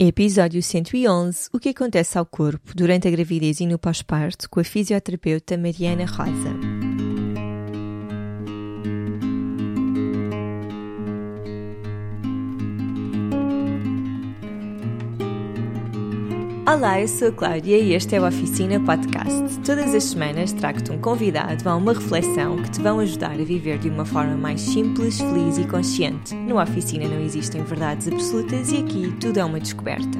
Episódio 111 O que acontece ao corpo durante a gravidez e no pós-parto com a fisioterapeuta Mariana Rosa. Olá, eu sou a Cláudia e este é o Oficina Podcast. Todas as semanas trago-te um convidado a uma reflexão que te vão ajudar a viver de uma forma mais simples, feliz e consciente. No Oficina não existem verdades absolutas e aqui tudo é uma descoberta.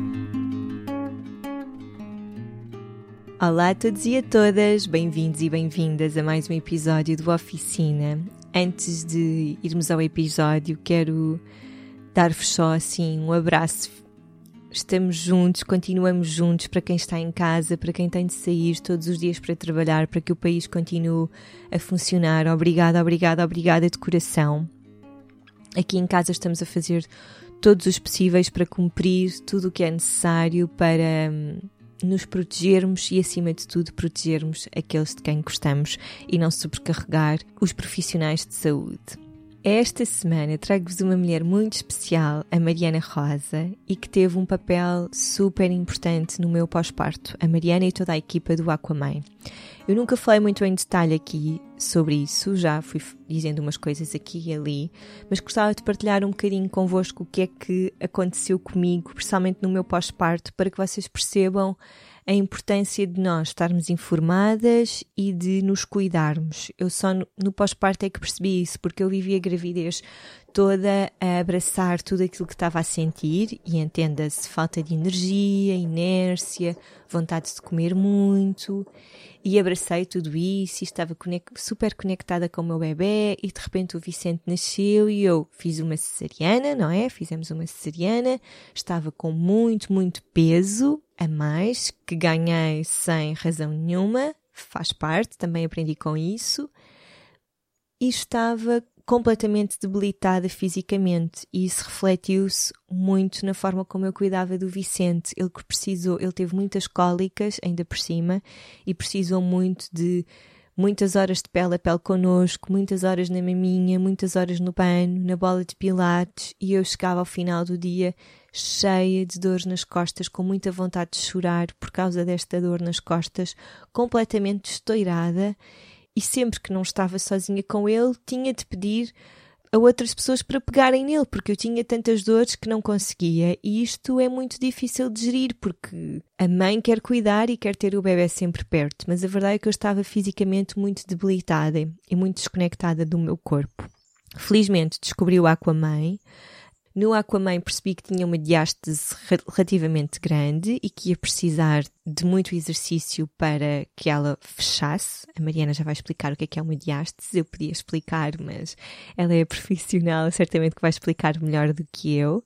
Olá a todos e a todas, bem-vindos e bem-vindas a mais um episódio do Oficina. Antes de irmos ao episódio, quero dar-vos só assim um abraço estamos juntos, continuamos juntos para quem está em casa, para quem tem de sair todos os dias para trabalhar, para que o país continue a funcionar. Obrigada, obrigada, obrigada de coração. Aqui em casa estamos a fazer todos os possíveis para cumprir tudo o que é necessário para hum, nos protegermos e, acima de tudo, protegermos aqueles de quem gostamos e não sobrecarregar os profissionais de saúde. Esta semana trago-vos uma mulher muito especial, a Mariana Rosa, e que teve um papel super importante no meu pós-parto, a Mariana e toda a equipa do Aquamãe. Eu nunca falei muito em detalhe aqui sobre isso, já fui dizendo umas coisas aqui e ali, mas gostava de partilhar um bocadinho convosco o que é que aconteceu comigo, principalmente no meu pós-parto, para que vocês percebam a importância de nós estarmos informadas e de nos cuidarmos. Eu só no, no pós-parto é que percebi isso, porque eu vivi a gravidez toda a abraçar tudo aquilo que estava a sentir e entenda-se falta de energia, inércia, vontade de comer muito e abracei tudo isso e estava super conectada com o meu bebê e de repente o Vicente nasceu e eu fiz uma cesariana, não é? Fizemos uma cesariana, estava com muito, muito peso a mais que ganhei sem razão nenhuma, faz parte, também aprendi com isso. E estava completamente debilitada fisicamente e isso refletiu-se muito na forma como eu cuidava do Vicente. Ele precisou, ele teve muitas cólicas ainda por cima e precisou muito de muitas horas de pele a pele connosco, muitas horas na maminha, muitas horas no pano, na bola de pilates e eu chegava ao final do dia cheia de dores nas costas, com muita vontade de chorar por causa desta dor nas costas, completamente estourada e sempre que não estava sozinha com ele, tinha de pedir a outras pessoas para pegarem nele, porque eu tinha tantas dores que não conseguia. E isto é muito difícil de gerir, porque a mãe quer cuidar e quer ter o bebê sempre perto, mas a verdade é que eu estava fisicamente muito debilitada e muito desconectada do meu corpo. Felizmente descobri o Aquamãe no Aquaman percebi que tinha uma diástase relativamente grande e que ia precisar de muito exercício para que ela fechasse. A Mariana já vai explicar o que é que é uma diástase, eu podia explicar, mas ela é profissional, certamente que vai explicar melhor do que eu.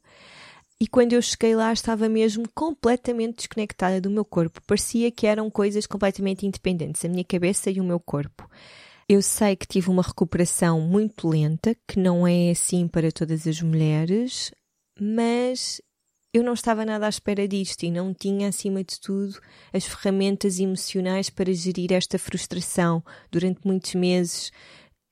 E quando eu cheguei lá, estava mesmo completamente desconectada do meu corpo. Parecia que eram coisas completamente independentes, a minha cabeça e o meu corpo. Eu sei que tive uma recuperação muito lenta, que não é assim para todas as mulheres, mas eu não estava nada à espera disto e não tinha, acima de tudo, as ferramentas emocionais para gerir esta frustração. Durante muitos meses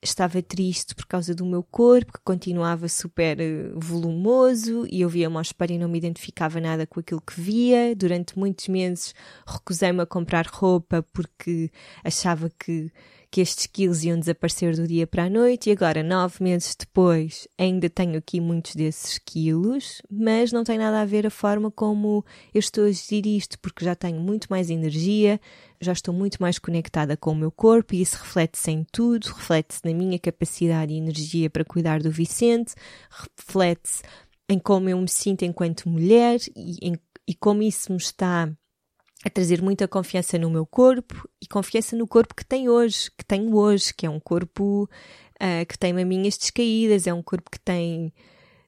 estava triste por causa do meu corpo, que continuava super eh, volumoso, e eu via-me ao espelho e não me identificava nada com aquilo que via. Durante muitos meses recusei-me a comprar roupa porque achava que que estes quilos iam desaparecer do dia para a noite e agora, nove meses depois, ainda tenho aqui muitos desses quilos, mas não tem nada a ver a forma como eu estou a gerir isto, porque já tenho muito mais energia, já estou muito mais conectada com o meu corpo e isso reflete-se em tudo, reflete-se na minha capacidade e energia para cuidar do Vicente, reflete-se em como eu me sinto enquanto mulher e, em, e como isso me está a trazer muita confiança no meu corpo e confiança no corpo que tenho hoje, que tenho hoje, que é um corpo uh, que tem maminhas descaídas, é um corpo que tem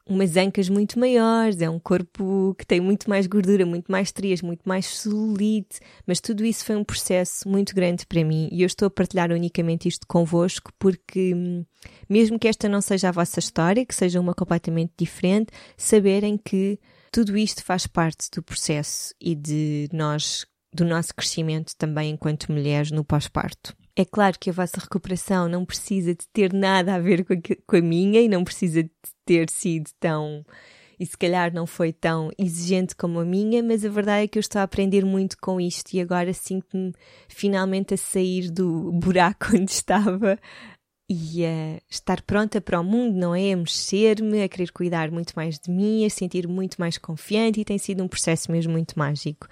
umas ancas muito maiores, é um corpo que tem muito mais gordura, muito mais trias, muito mais celulite, mas tudo isso foi um processo muito grande para mim e eu estou a partilhar unicamente isto convosco porque hum, mesmo que esta não seja a vossa história, que seja uma completamente diferente, saberem que tudo isto faz parte do processo e de nós, do nosso crescimento também enquanto mulheres no pós-parto. É claro que a vossa recuperação não precisa de ter nada a ver com a, com a minha e não precisa de ter sido tão e se calhar não foi tão exigente como a minha, mas a verdade é que eu estou a aprender muito com isto e agora sinto-me finalmente a sair do buraco onde estava e a estar pronta para o mundo, não é? A mexer-me, a querer cuidar muito mais de mim, a sentir muito mais confiante e tem sido um processo mesmo muito mágico.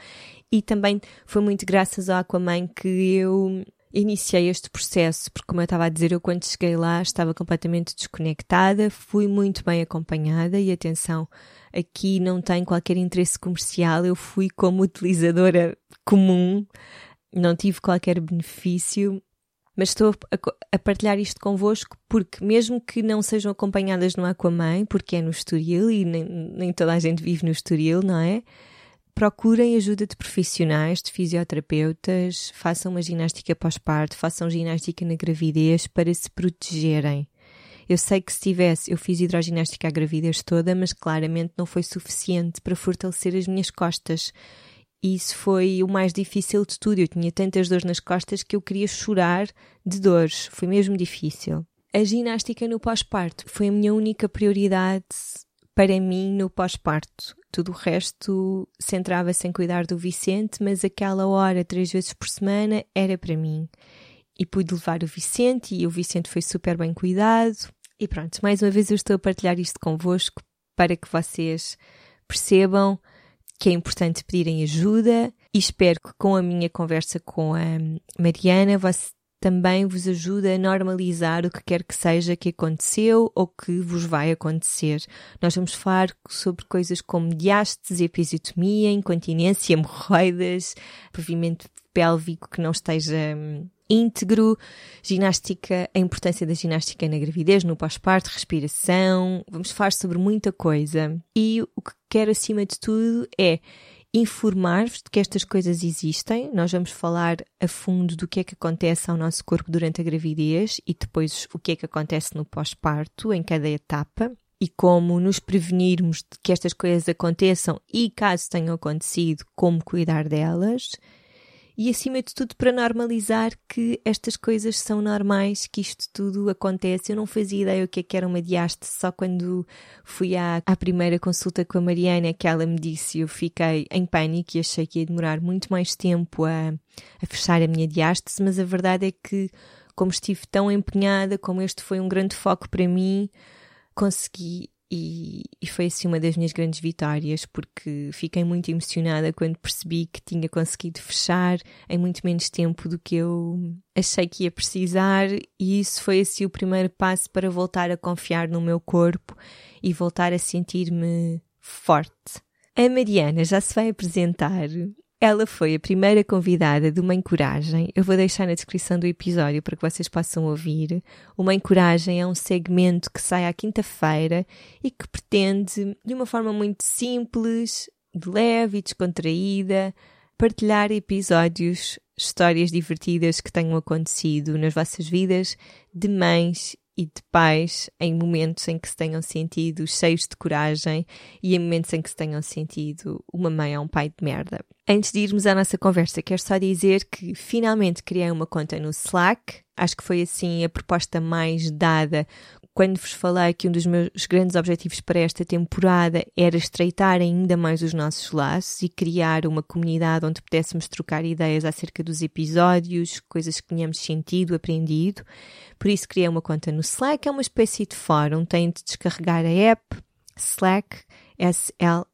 E também foi muito graças ao Aquaman que eu iniciei este processo, porque como eu estava a dizer, eu quando cheguei lá estava completamente desconectada, fui muito bem acompanhada e atenção, aqui não tem qualquer interesse comercial, eu fui como utilizadora comum, não tive qualquer benefício, mas estou a, partilhar isto convosco porque, mesmo que não sejam acompanhadas no Aquaman, porque é no Estoril e nem, nem toda a gente vive no Estoril, não é? Procurem ajuda de profissionais, de fisioterapeutas, façam uma ginástica pós-parto, façam ginástica na gravidez para se protegerem. Eu sei que se tivesse, eu fiz hidroginástica a gravidez toda, mas claramente não foi suficiente para fortalecer as minhas costas. E isso foi o mais difícil de tudo. Eu tinha tantas dores nas costas que eu queria chorar de dores. Foi mesmo difícil. A ginástica no pós-parto foi a minha única prioridade para mim no pós-parto. Tudo o resto centrava-se em cuidar do Vicente, mas aquela hora, três vezes por semana, era para mim. E pude levar o Vicente e o Vicente foi super bem cuidado. E pronto, mais uma vez eu estou a partilhar isto convosco para que vocês percebam que é importante pedirem ajuda e espero que com a minha conversa com a Mariana também vos ajuda a normalizar o que quer que seja que aconteceu ou que vos vai acontecer. Nós vamos falar sobre coisas como diastes, episiotomia, incontinência, hemorroidas, pavimento pélvico que não esteja hum, íntegro, ginástica, a importância da ginástica na gravidez, no pós-parto, respiração. Vamos falar sobre muita coisa. E o que quero acima de tudo é informar-vos de que estas coisas existem. Nós vamos falar a fundo do que é que acontece ao nosso corpo durante a gravidez e depois o que é que acontece no pós-parto, em cada etapa. E como nos prevenirmos de que estas coisas aconteçam e, caso tenham acontecido, como cuidar delas e, acima de tudo, para normalizar que estas coisas são normais, que isto tudo acontece. Eu não fazia ideia o que, é que era uma diaste, só quando fui à, à primeira consulta com a Mariana que ela me disse, eu fiquei em pânico e achei que ia demorar muito mais tempo a, a fechar a minha diaste, mas a verdade é que, como estive tão empenhada, como este foi um grande foco para mim, consegui e, e, foi assim uma das minhas grandes vitórias, porque fiquei muito emocionada quando percebi que tinha conseguido fechar em muito menos tempo do que eu achei que ia precisar, e isso foi assim o primeiro passo para voltar a confiar no meu corpo e voltar a sentir-me forte. A Mariana já se vai apresentar ela foi a primeira convidada do Mãe Coragem. Eu vou deixar na descrição do episódio para que vocês possam ouvir. O Mãe Coragem é um segmento que sai à quinta-feira e que pretende, de uma forma muito simples, leve e descontraída, partilhar episódios, histórias divertidas que tenham acontecido nas vossas vidas de mães e de pais em momentos em que se tenham sentido cheios de coragem e em momentos em que se tenham sentido uma mãe ou um pai de merda. Antes de irmos à nossa conversa, quero só dizer que finalmente criei uma conta no Slack. Acho que foi assim a proposta mais dada quando vos falei que um dos meus grandes objetivos para esta temporada era estreitar ainda mais os nossos laços e criar uma comunidade onde pudéssemos trocar ideias acerca dos episódios, coisas que tínhamos sentido, aprendido. Por isso criei uma conta no Slack, é uma espécie de fórum, tem de descarregar a app Slack, S-L-A-C-K,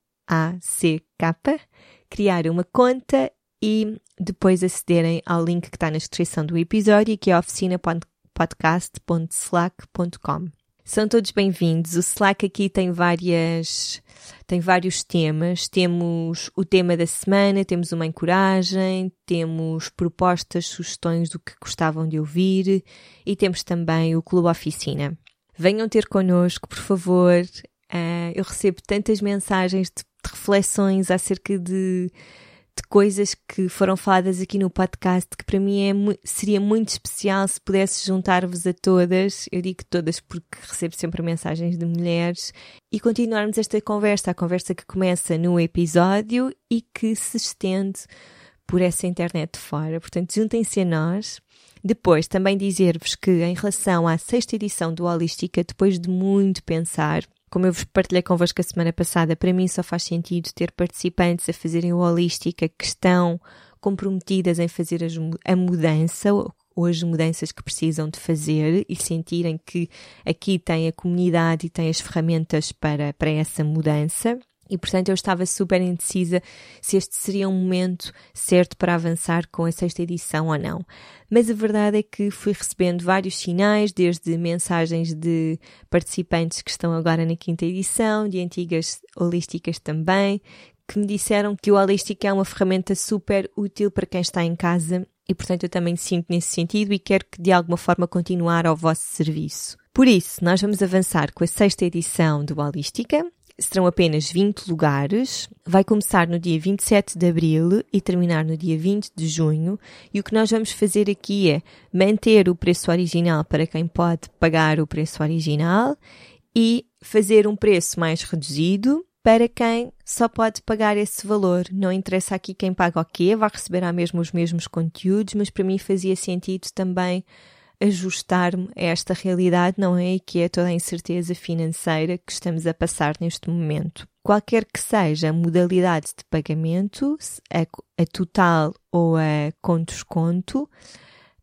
criar uma conta e depois acederem ao link que está na descrição do episódio, que é oficina.com podcast.slack.com. São todos bem-vindos. O Slack aqui tem várias tem vários temas. Temos o tema da semana, temos uma encoragem, temos propostas, sugestões do que gostavam de ouvir e temos também o Clube Oficina. Venham ter connosco, por favor. Uh, eu recebo tantas mensagens de reflexões acerca de de coisas que foram faladas aqui no podcast que para mim é, seria muito especial se pudesse juntar-vos a todas, eu digo todas porque recebo sempre mensagens de mulheres, e continuarmos esta conversa, a conversa que começa no episódio e que se estende por essa internet fora. Portanto, juntem-se a nós. Depois, também dizer-vos que em relação à sexta edição do Holística, depois de muito pensar, Como eu vos partilhei convosco a semana passada, para mim só faz sentido ter participantes a fazerem o Holística que estão comprometidas em fazer a mudança ou as mudanças que precisam de fazer e sentirem que aqui tem a comunidade e tem as ferramentas para, para essa mudança. E portanto eu estava super indecisa se este seria um momento certo para avançar com a sexta edição ou não. Mas a verdade é que fui recebendo vários sinais, desde mensagens de participantes que estão agora na quinta edição, de antigas holísticas também, que me disseram que o holística é uma ferramenta super útil para quem está em casa e portanto eu também sinto nesse sentido e quero que de alguma forma continuar ao vosso serviço. Por isso, nós vamos avançar com a sexta edição do Holística serão apenas 20 lugares. Vai começar no dia 27 de abril e terminar no dia 20 de junho. E o que nós vamos fazer aqui é manter o preço original para quem pode pagar o preço original e fazer um preço mais reduzido para quem só pode pagar esse valor. Não interessa aqui quem paga o quê, vai receber mesmo os mesmos conteúdos, mas para mim fazia sentido também ajustar-me a esta realidade, não é? E que é toda a incerteza financeira que estamos a passar neste momento. Qualquer que seja a modalidade de pagamento, a, a total ou a com desconto,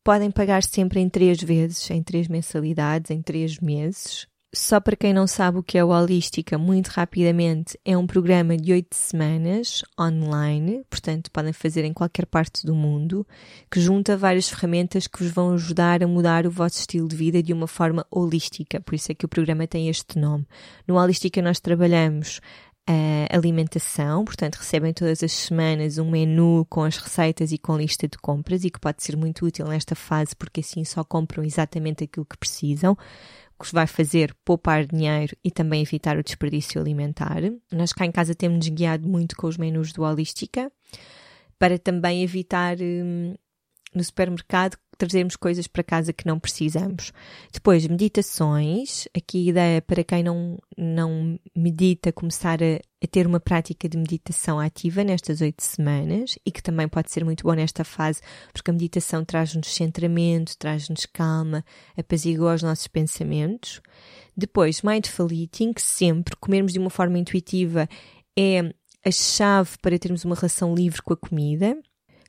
podem pagar sempre em três vezes, em três mensalidades, em três meses. Só para quem não sabe o que é o Holística, muito rapidamente, é um programa de oito semanas online, portanto podem fazer em qualquer parte do mundo, que junta várias ferramentas que vos vão ajudar a mudar o vosso estilo de vida de uma forma holística, por isso é que o programa tem este nome. No Holística nós trabalhamos a alimentação, portanto recebem todas as semanas um menu com as receitas e com lista de compras e que pode ser muito útil nesta fase porque assim só compram exatamente aquilo que precisam que vos vai fazer poupar dinheiro e também evitar o desperdício alimentar. Nós cá em casa temos-nos guiado muito com os menus do Holística para também evitar hum, no supermercado trazermos coisas para casa que não precisamos. Depois, meditações. Aqui a ideia para quem não, não medita, começar a, a ter uma prática de meditação ativa nestas oito semanas e que também pode ser muito bom nesta fase, porque a meditação traz-nos centramento, traz-nos calma, apazigua os nossos pensamentos. Depois, mindful eating, sempre comermos de uma forma intuitiva é a chave para termos uma relação livre com a comida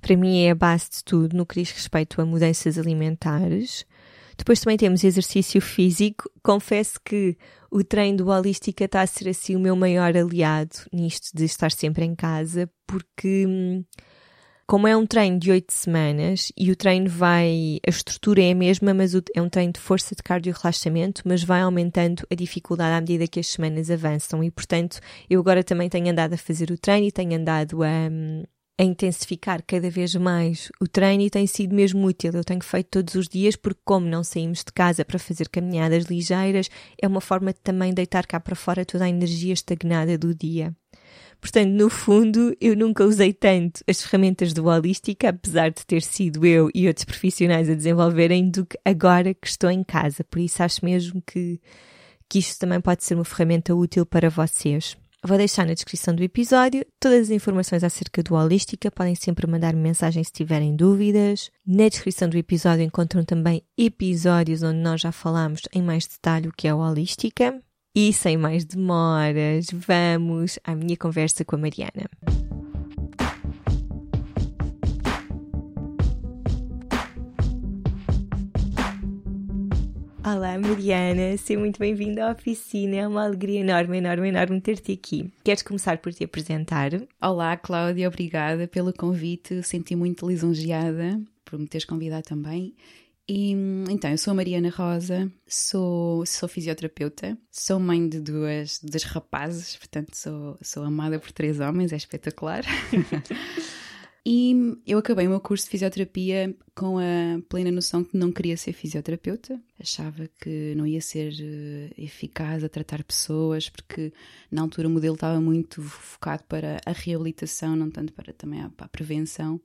para mim é a base de tudo no que diz respeito a mudanças alimentares. Depois também temos exercício físico. Confesso que o treino do Holística está a ser assim o meu maior aliado nisto de estar sempre em casa, porque hum, como é um treino de oito semanas e o treino vai, a estrutura é a mesma, mas é um treino de força de cardio e relaxamento, mas vai aumentando a dificuldade à medida que as semanas avançam e portanto eu agora também tenho andado a fazer o treino e tenho andado a, hum, a intensificar cada vez mais o treino e tem sido mesmo útil. Eu tenho feito todos os dias porque, como não saímos de casa para fazer caminhadas ligeiras, é uma forma de também deitar cá para fora toda a energia estagnada do dia. Portanto, no fundo, eu nunca usei tanto as ferramentas do Holística, apesar de ter sido eu e outros profissionais a desenvolverem, do que agora que estou em casa. Por isso, acho mesmo que, que isto também pode ser uma ferramenta útil para vocês. Vou deixar na descrição do episódio todas as informações acerca do Holística. Podem sempre mandar-me mensagem se tiverem dúvidas. Na descrição do episódio encontram também episódios onde nós já falamos em mais detalhe o que é o Holística. E sem mais demoras, vamos à minha conversa com a Mariana. Olá, Mariana, seja muito bem-vinda à oficina. É uma alegria enorme, enorme, enorme ter-te aqui. Queres começar por te apresentar? Olá, Cláudia, obrigada pelo convite. Senti muito lisonjeada por me teres convidado também. E, então, eu sou a Mariana Rosa, sou, sou fisioterapeuta, sou mãe de duas, rapazes, portanto sou, sou amada por três homens, é espetacular. E eu acabei o meu curso de fisioterapia com a plena noção que não queria ser fisioterapeuta. Achava que não ia ser eh, eficaz a tratar pessoas, porque na altura o modelo estava muito focado para a reabilitação, não tanto para também a, para a prevenção.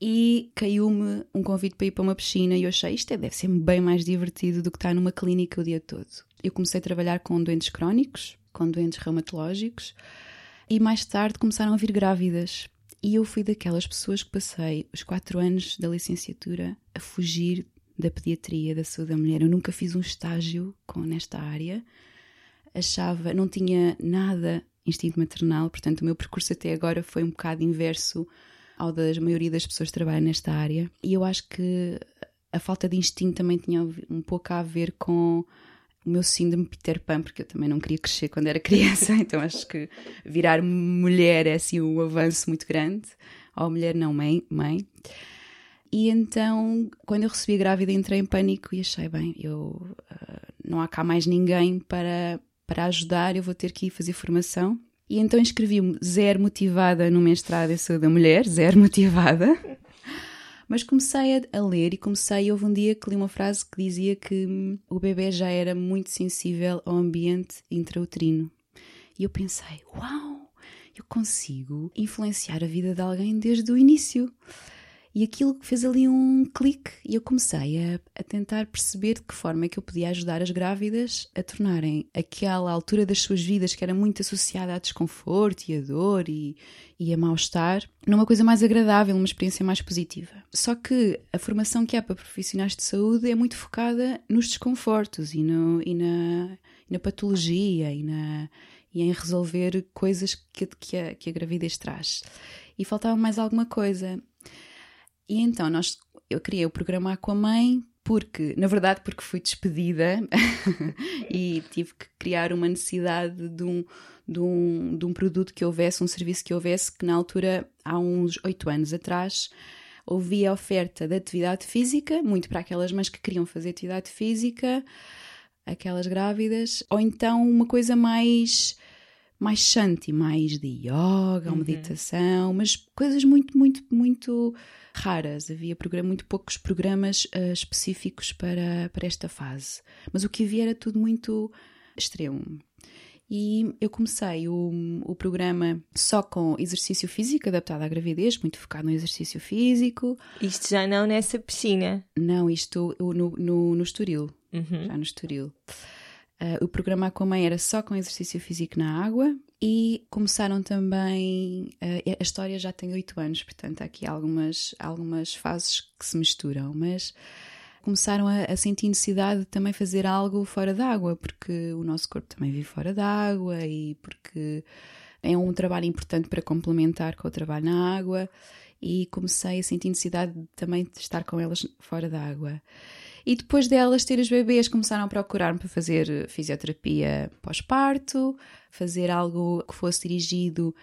E caiu-me um convite para ir para uma piscina e eu achei isto é, deve ser bem mais divertido do que estar numa clínica o dia todo. Eu comecei a trabalhar com doentes crónicos, com doentes reumatológicos e mais tarde começaram a vir grávidas e eu fui daquelas pessoas que passei os quatro anos da licenciatura a fugir da pediatria, da saúde da mulher. Eu nunca fiz um estágio com, nesta área. achava, não tinha nada instinto maternal, portanto o meu percurso até agora foi um bocado inverso ao da maioria das pessoas que trabalham nesta área. E eu acho que a falta de instinto também tinha um pouco a ver com o meu síndrome Peter Pan, porque eu também não queria crescer quando era criança, então acho que virar mulher é assim um avanço muito grande. Ou mulher não, mãe, mãe. E então, quando eu recebi a grávida, entrei em pânico e achei, bem, eu uh, não há cá mais ninguém para, para ajudar, eu vou ter que ir fazer formação. E então inscrevi-me zero motivada no mestrado em saúde da mulher, zero motivada. Mas comecei a, ler e comecei, houve um dia que li uma frase que dizia que hum, o bebê já era muito sensível ao ambiente intrauterino. E eu pensei, uau, eu consigo influenciar a vida de alguém desde o início. E aquilo fez ali um clique e eu comecei a, a, tentar perceber de que forma é que eu podia ajudar as grávidas a tornarem aquela altura das suas vidas que era muito associada a desconforto e a dor e, e a mal-estar numa coisa mais agradável, uma experiência mais positiva. Só que a formação que há para profissionais de saúde é muito focada nos desconfortos e, no, e, na, e na patologia e, na, e em resolver coisas que, que, a, que a gravidez traz. E faltava mais alguma coisa. E então nós, eu criei o programa Aquamãe porque, na verdade, porque fui despedida e tive que criar uma necessidade de um, de, um, de um produto que houvesse, um serviço que houvesse, que na altura, há uns oito anos atrás, ouvia a oferta de atividade física, muito para aquelas mães que queriam fazer atividade física, aquelas grávidas, ou então uma coisa mais mais shanti, mais de yoga, uhum. meditação, mas coisas muito, muito, muito raras. Havia programa, muito poucos programas uh, específicos para, para esta fase. Mas o que havia era tudo muito extremo. E eu comecei o, o programa só com exercício físico, adaptado à gravidez, muito focado no exercício físico. Isto já não nessa piscina? Não, isto no, no, no Estoril. Uhum. Já no Estoril. Uh, o programa Aquaman era só com exercício físico na água e começaram também. Uh, a história já tem oito anos, portanto há aqui algumas, algumas fases que se misturam, mas começaram a, a sentir necessidade de também fazer algo fora d'água, porque o nosso corpo também vive fora d'água e porque é um trabalho importante para complementar com o trabalho na água e comecei a sentir necessidade de, também de estar com elas fora d'água. E depois delas ter os bebês, começaram a procurar-me para fazer fisioterapia pós-parto, fazer algo que fosse dirigido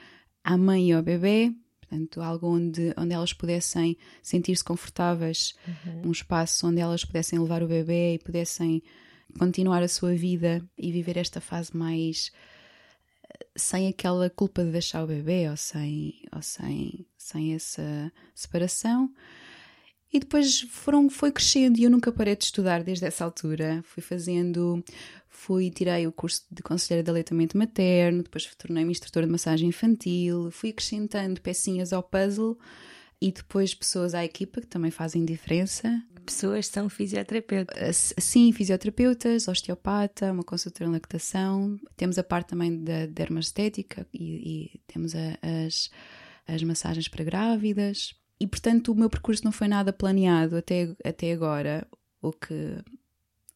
à mãe e ao bebê, portanto, algo onde, onde elas pudessem sentir-se confortáveis, uhum. um espaço onde elas pudessem levar o bebê e pudessem continuar a sua vida e viver esta fase mais eh, sem aquela culpa de deixar o bebê ou sem, ou sem, sem essa separação. E depois foram, foi crescendo e eu nunca parei de estudar desde essa altura. Fui fazendo, fui, tirei o curso de conselheira de aleitamento materno, depois tornei-me instrutora de massagem infantil, fui acrescentando pecinhas ao puzzle e depois pessoas à equipa que também fazem diferença. Pessoas são fisioterapeutas? Sim, fisioterapeutas, osteopata, uma consultora em lactação. Temos a parte também da dermostética e, e temos a, as, as massagens para grávidas. E portanto o meu percurso não foi nada planeado até, até agora, o que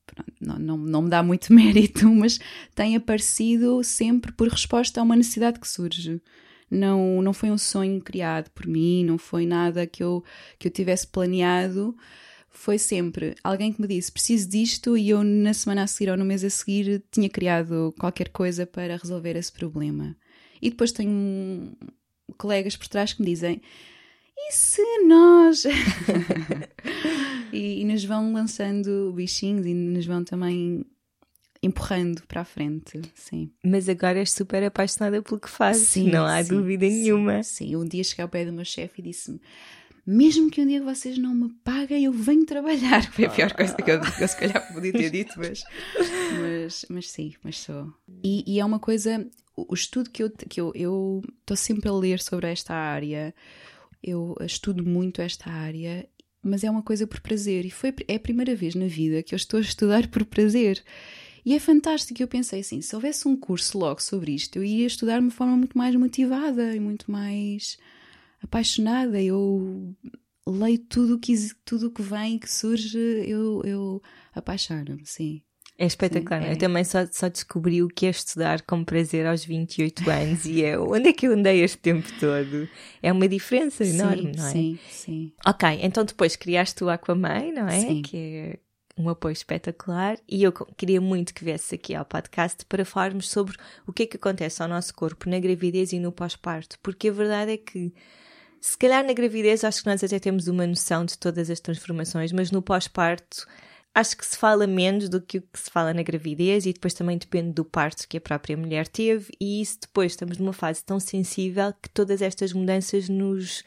pronto, não, não, não me dá muito mérito, mas tem aparecido sempre por resposta a uma necessidade que surge. Não, não foi um sonho criado por mim, não foi nada que eu, que eu tivesse planeado. Foi sempre alguém que me disse preciso disto e eu na semana a seguir ou no mês a seguir tinha criado qualquer coisa para resolver esse problema. E depois tenho colegas por trás que me dizem e se nós. e, e, nos vão lançando bichinhos e nos vão também empurrando para a frente, sim. Mas agora és super apaixonada pelo que fazes, sim, não há sim, dúvida sim, nenhuma. Sim, um dia cheguei ao pé do meu chefe e disse-me: mesmo que um dia vocês não me paguem, eu venho trabalhar. Foi a pior coisa que eu, que eu se calhar podia ter dito, mas, mas, mas sim, mas sou. E, e é uma coisa, o estudo que eu estou que eu, eu sempre a ler sobre esta área eu estudo muito esta área, mas é uma coisa por prazer. E foi, é a primeira vez na vida que eu estou a estudar por prazer. E é fantástico. Eu pensei assim: se houvesse um curso logo sobre isto, eu iria estudar de uma forma muito mais motivada e muito mais apaixonada. Eu leio tudo que, tudo que vem, que surge, eu, eu apaixono-me, sim. É espetacular. Sim, é. Eu também só, só descobri o que é estudar com prazer aos 28 anos e eu, onde é que eu andei este tempo todo? É uma diferença enorme, sim, não é? Sim, sim. Ok, então depois criaste o Aquaman, não é? Sim. Que é um apoio espetacular e eu queria muito que viesse aqui ao podcast para falarmos sobre o que é que acontece ao nosso corpo na gravidez e no pós-parto, porque a verdade é que se calhar na gravidez acho que nós até temos uma noção de todas as transformações, mas no pós-parto acho que se fala menos do que o que se fala na gravidez e depois também depende do parto que a própria mulher teve e isso depois estamos numa fase tão sensível que todas estas mudanças nos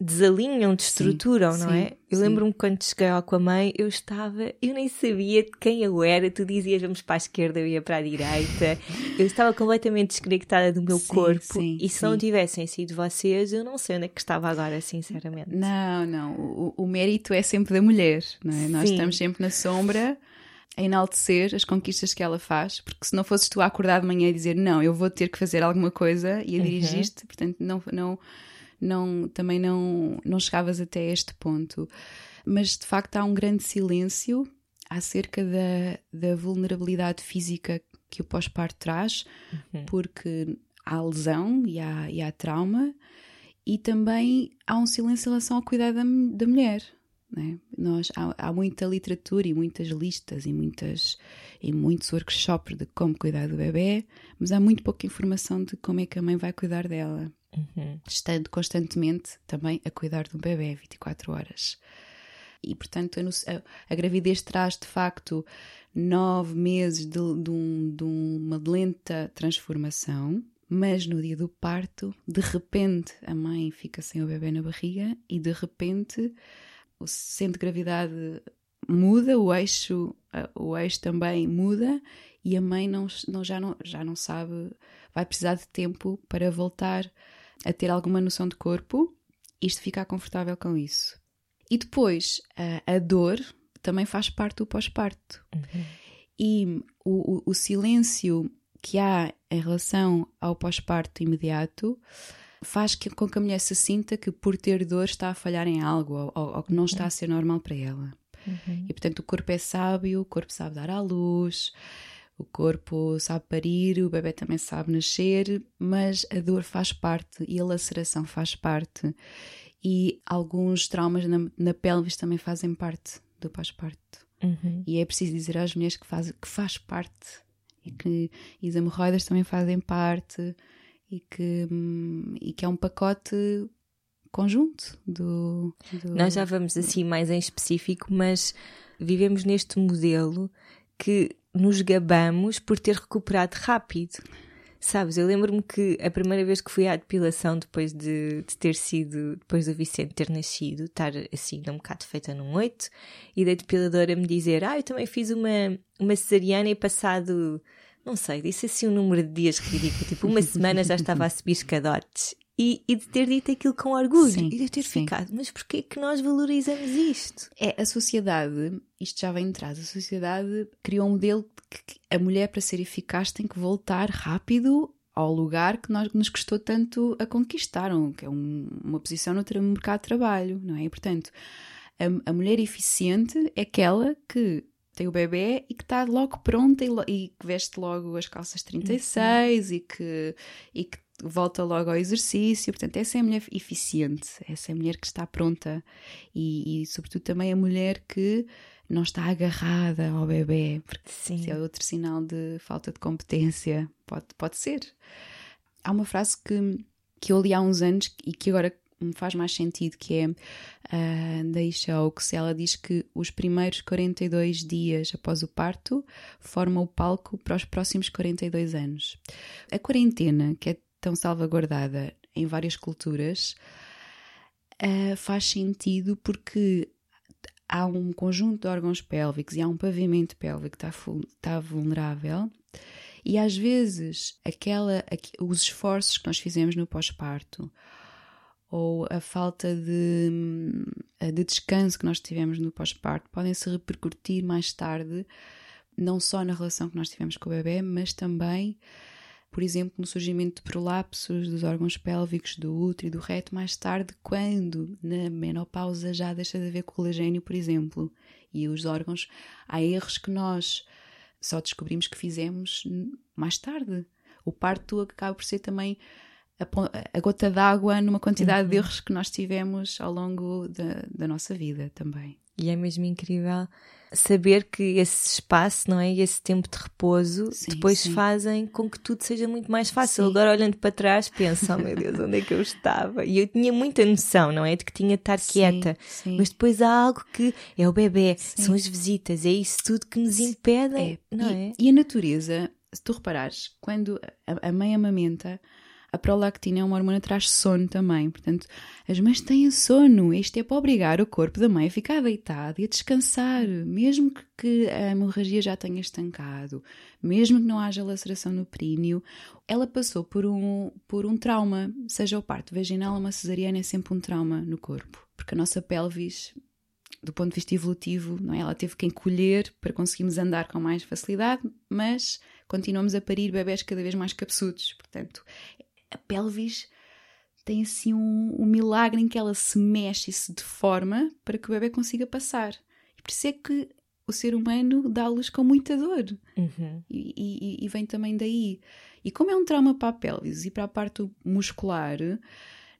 desalinham, destruturam, Sim, não sim, é? Eu lembro-me quando cheguei ao Aquaman, eu estava, eu nem sabia de quem eu era, tu dizias vamos para a esquerda, eu ia para a direita, eu estava completamente desconectada do meu Sim, corpo e se não tivessem sido vocês, eu não sei onde é que estava agora, sinceramente. Não, não. O, o mérito é sempre da mulher, não é? Nós estamos sempre na sombra a enaltecer as conquistas que ela faz, porque se não fosses tu a acordar de manhã e dizer não, eu vou ter que fazer alguma coisa e a dirigir-te, portanto, não, não, não, também não, não chegavas até este ponto. Mas de facto há um grande silêncio acerca da, da vulnerabilidade física que o pós-parto traz, porque há lesão e há, e há trauma, e também há um silêncio em relação ao cuidado da, da mulher. é? Nós, há, há muita literatura e muitas listas e, muitas, e muitos workshops de como cuidar do bebê, mas há muito pouca informação de como é que a mãe vai cuidar dela, estando constantemente também a cuidar do bebê 24 horas. E, portanto, a, gravidez traz, de facto, nove meses de, de um- de uma lenta transformação, mas no dia do parto, de repente, a mãe fica sem o bebê na barriga e, de repente, o centro de gravidade muda, o eixo, o eixo também muda e a mãe não, não- já, não, já não sabe, vai precisar de tempo para voltar a ter alguma noção de corpo e de ficar confortável com isso. E depois, a, a dor também faz parte do pós-parto. E o, o, o silêncio que há em relação ao pós-parto imediato faz que, com que a mulher se sinta que por ter dor está a falhar em algo ou, ou- ou que não está a ser normal para ela. E portanto o corpo é sábio, o corpo sabe dar à luz, o corpo sabe parir, o bebê também sabe nascer, mas a dor faz parte e a laceração faz parte. E alguns traumas na, na pelvis também fazem parte do pós-parto. Uhum. E é preciso dizer às mulheres que faz, que faz parte e que e as hemorroidas também fazem parte e que, hum, e que é um pacote conjunto do, do- Nós já vamos assim mais em específico, mas vivemos neste modelo que nos gabamos por ter recuperado rápido. Sabes, eu lembro-me que a primeira vez que fui à depilação depois de, de ter sido, depois do Vicente ter nascido, estar assim um bocado feita num oito, e da depiladora me dizer, ah, eu também fiz uma, uma cesariana e passado, não sei, disse assim um número de dias ridículo, tipo uma semana já estava a subir escadotes. E, e de ter dito aquilo com orgulho, Sim, e de ter sim. ficado, mas porquê que nós valorizamos isto? É, a sociedade, isto já vem de trás, a sociedade criou um modelo de que a mulher, para ser eficaz, tem que voltar rápido ao lugar que nós, nos custou tanto a conquistar, um- que é um- uma posição no mercado de trabalho, não é? E, portanto, a, a mulher eficiente é aquela que tem o bebê e que está logo pronta e, e que veste logo as calças 36 e, que, e que volta logo ao exercício. Portanto, essa é a mulher eficiente, essa é a mulher que está pronta e, e, sobretudo, também a mulher que não está agarrada ao bebê, porque Sim. isso é outro sinal de falta de competência. Pode, pode ser. Há uma frase que, que eu li há uns anos e que agora me faz mais sentido, que é ah, da Isha Oaks. Ela diz que os primeiros 42 dias após o parto formam o palco para os próximos 42 anos. A quarentena, que é tão salvaguardada em várias culturas, ah, faz sentido porque há um conjunto de órgãos pélvicos e há um pavimento pélvico que está, está vulnerável e às vezes aquela, aqu- os esforços que nós fizemos no pós-parto ou a falta de, hum, de descanso que nós tivemos no pós-parto podem se repercutir mais tarde não só na relação que nós tivemos com o bebê, mas também por exemplo, no surgimento de prolapsos dos órgãos pélvicos, do útero e do reto, mais tarde, quando na menopausa já deixa de haver colagênio, por exemplo, e os órgãos, há erros que nós só descobrimos que fizemos mais tarde. O parto acaba por ser também a, gota d'água numa quantidade uhum. de erros que nós tivemos ao longo da, da nossa vida também. E é mesmo incrível saber que esse espaço, não é? E esse tempo de repouso sim, depois sim. fazem com que tudo seja muito mais fácil. Sim. Agora, olhando para trás, penso, oh meu Deus, onde é que eu estava? E eu tinha muita noção, não é? De que tinha de estar quieta. Mas depois há algo que é o bebê, são as visitas, é isso tudo que nos impede, é. não e, é? E a natureza, se tu reparares, quando a mãe amamenta, a prolactina é uma hormona que traz sono também. Portanto, as mães têm sono. Isto é para obrigar o corpo da mãe a ficar deitado e a descansar. Mesmo que a hemorragia já tenha estancado, mesmo que não haja laceração no períneo, ela passou por um, por um trauma. Seja o parto vaginal ou uma cesariana, é sempre um trauma no corpo. Porque a nossa pelvis do ponto de vista evolutivo, não é? ela teve que encolher para conseguirmos andar com mais facilidade, mas continuamos a parir bebés cada vez mais capsudos. Portanto, a pelvis tem assim um, um, milagre em que ela se mexe e se deforma para que o bebê consiga passar. E por isso é que o ser humano dá luz com muita dor. Uhum. E, e, e, vem também daí. E como é um trauma para a pelvis e para a parte muscular,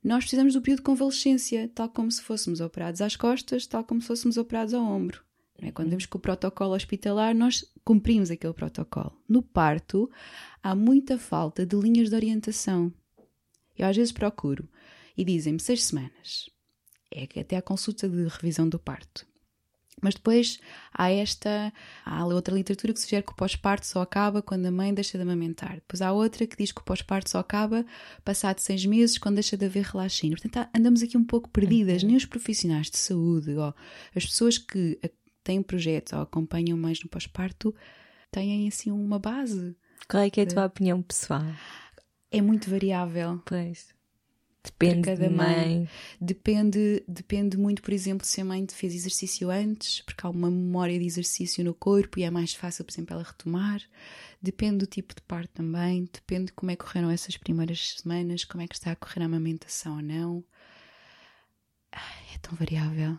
nós precisamos do período de convalescência, tal como se fôssemos operados às costas, tal como se fôssemos operados ao ombro. É? Quando vemos que o protocolo hospitalar, nós cumprimos aquele protocolo. No parto, há muita falta de linhas de orientação. Eu às vezes procuro e dizem-me seis semanas. É até a consulta de revisão do parto. Mas depois há esta, há outra literatura que sugere que o pós-parto só acaba quando a mãe deixa de amamentar. Depois há outra que diz que o pós-parto só acaba passado seis meses quando deixa de haver relaxinho. Portanto, andamos aqui um pouco perdidas. Uhum. Nem os profissionais de saúde, ou as pessoas que têm projetos ou acompanham mais no pós-parto têm assim uma base. Qual é que é a tua opinião pessoal? É muito variável. Pois. Depende cada mãe. mãe. Depende, depende muito, por exemplo, se a mãe fez exercício antes, porque há uma memória de exercício no corpo e é mais fácil, por exemplo, ela retomar. Depende do tipo de parto também. Depende de como é que correram essas primeiras semanas, como é que está a correr a amamentação ou não. É tão variável.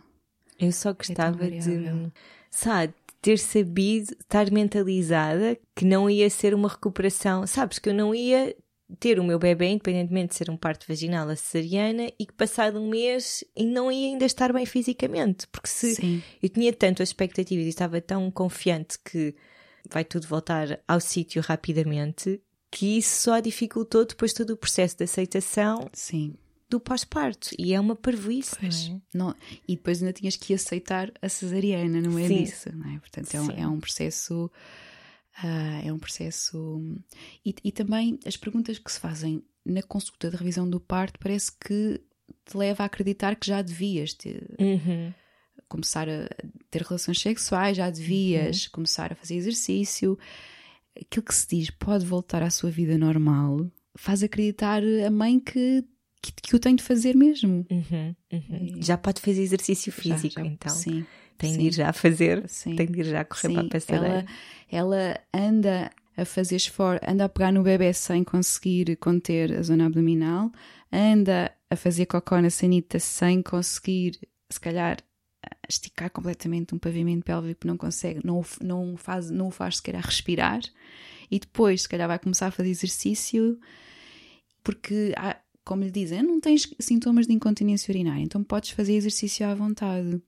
Eu só é gostava é de, sabe, ter sabido, estar mentalizada que não ia ser uma recuperação. Sabes, que eu não ia ter o meu bebê, independentemente de ser um parto vaginal a cesariana, e que passado um mês e não ia ainda estar bem fisicamente. Porque se Sim. eu tinha tanto a expectativa e estava tão confiante que vai tudo voltar ao sítio rapidamente, que isso só dificultou depois todo o processo de aceitação. Sim do pós-parto. E é uma parvoíce, pois, não é? Não, e depois ainda tinhas que aceitar a cesariana, não é Sim. disso, não é? Portanto, é um, é um, processo. Uh, é um processo. E, e também as perguntas que se fazem na consulta de revisão do parto parece que te leva a acreditar que já devias ter, uhum. começar a ter relações sexuais, já devias uhum. começar a fazer exercício. Aquilo que se diz pode voltar à sua vida normal faz acreditar a mãe que que, que eu tenho de fazer mesmo. Uhum, uhum. Já pode fazer exercício físico, já, já, então. Sim. Tem sim, de ir já a fazer, sim, tem de ir já a correr sim, para a passadeira. Ela, ela anda a fazer esforço, anda a pegar no bebê sem conseguir conter a zona abdominal, anda a fazer cocô na sanita sem conseguir, se calhar, esticar completamente um pavimento pélvico, não consegue, não, não, faz, não o faz sequer a respirar, e depois, se calhar, vai começar a fazer exercício, porque há, como lhe dizem, não tens sintomas de incontinência urinária, então podes fazer exercício à vontade.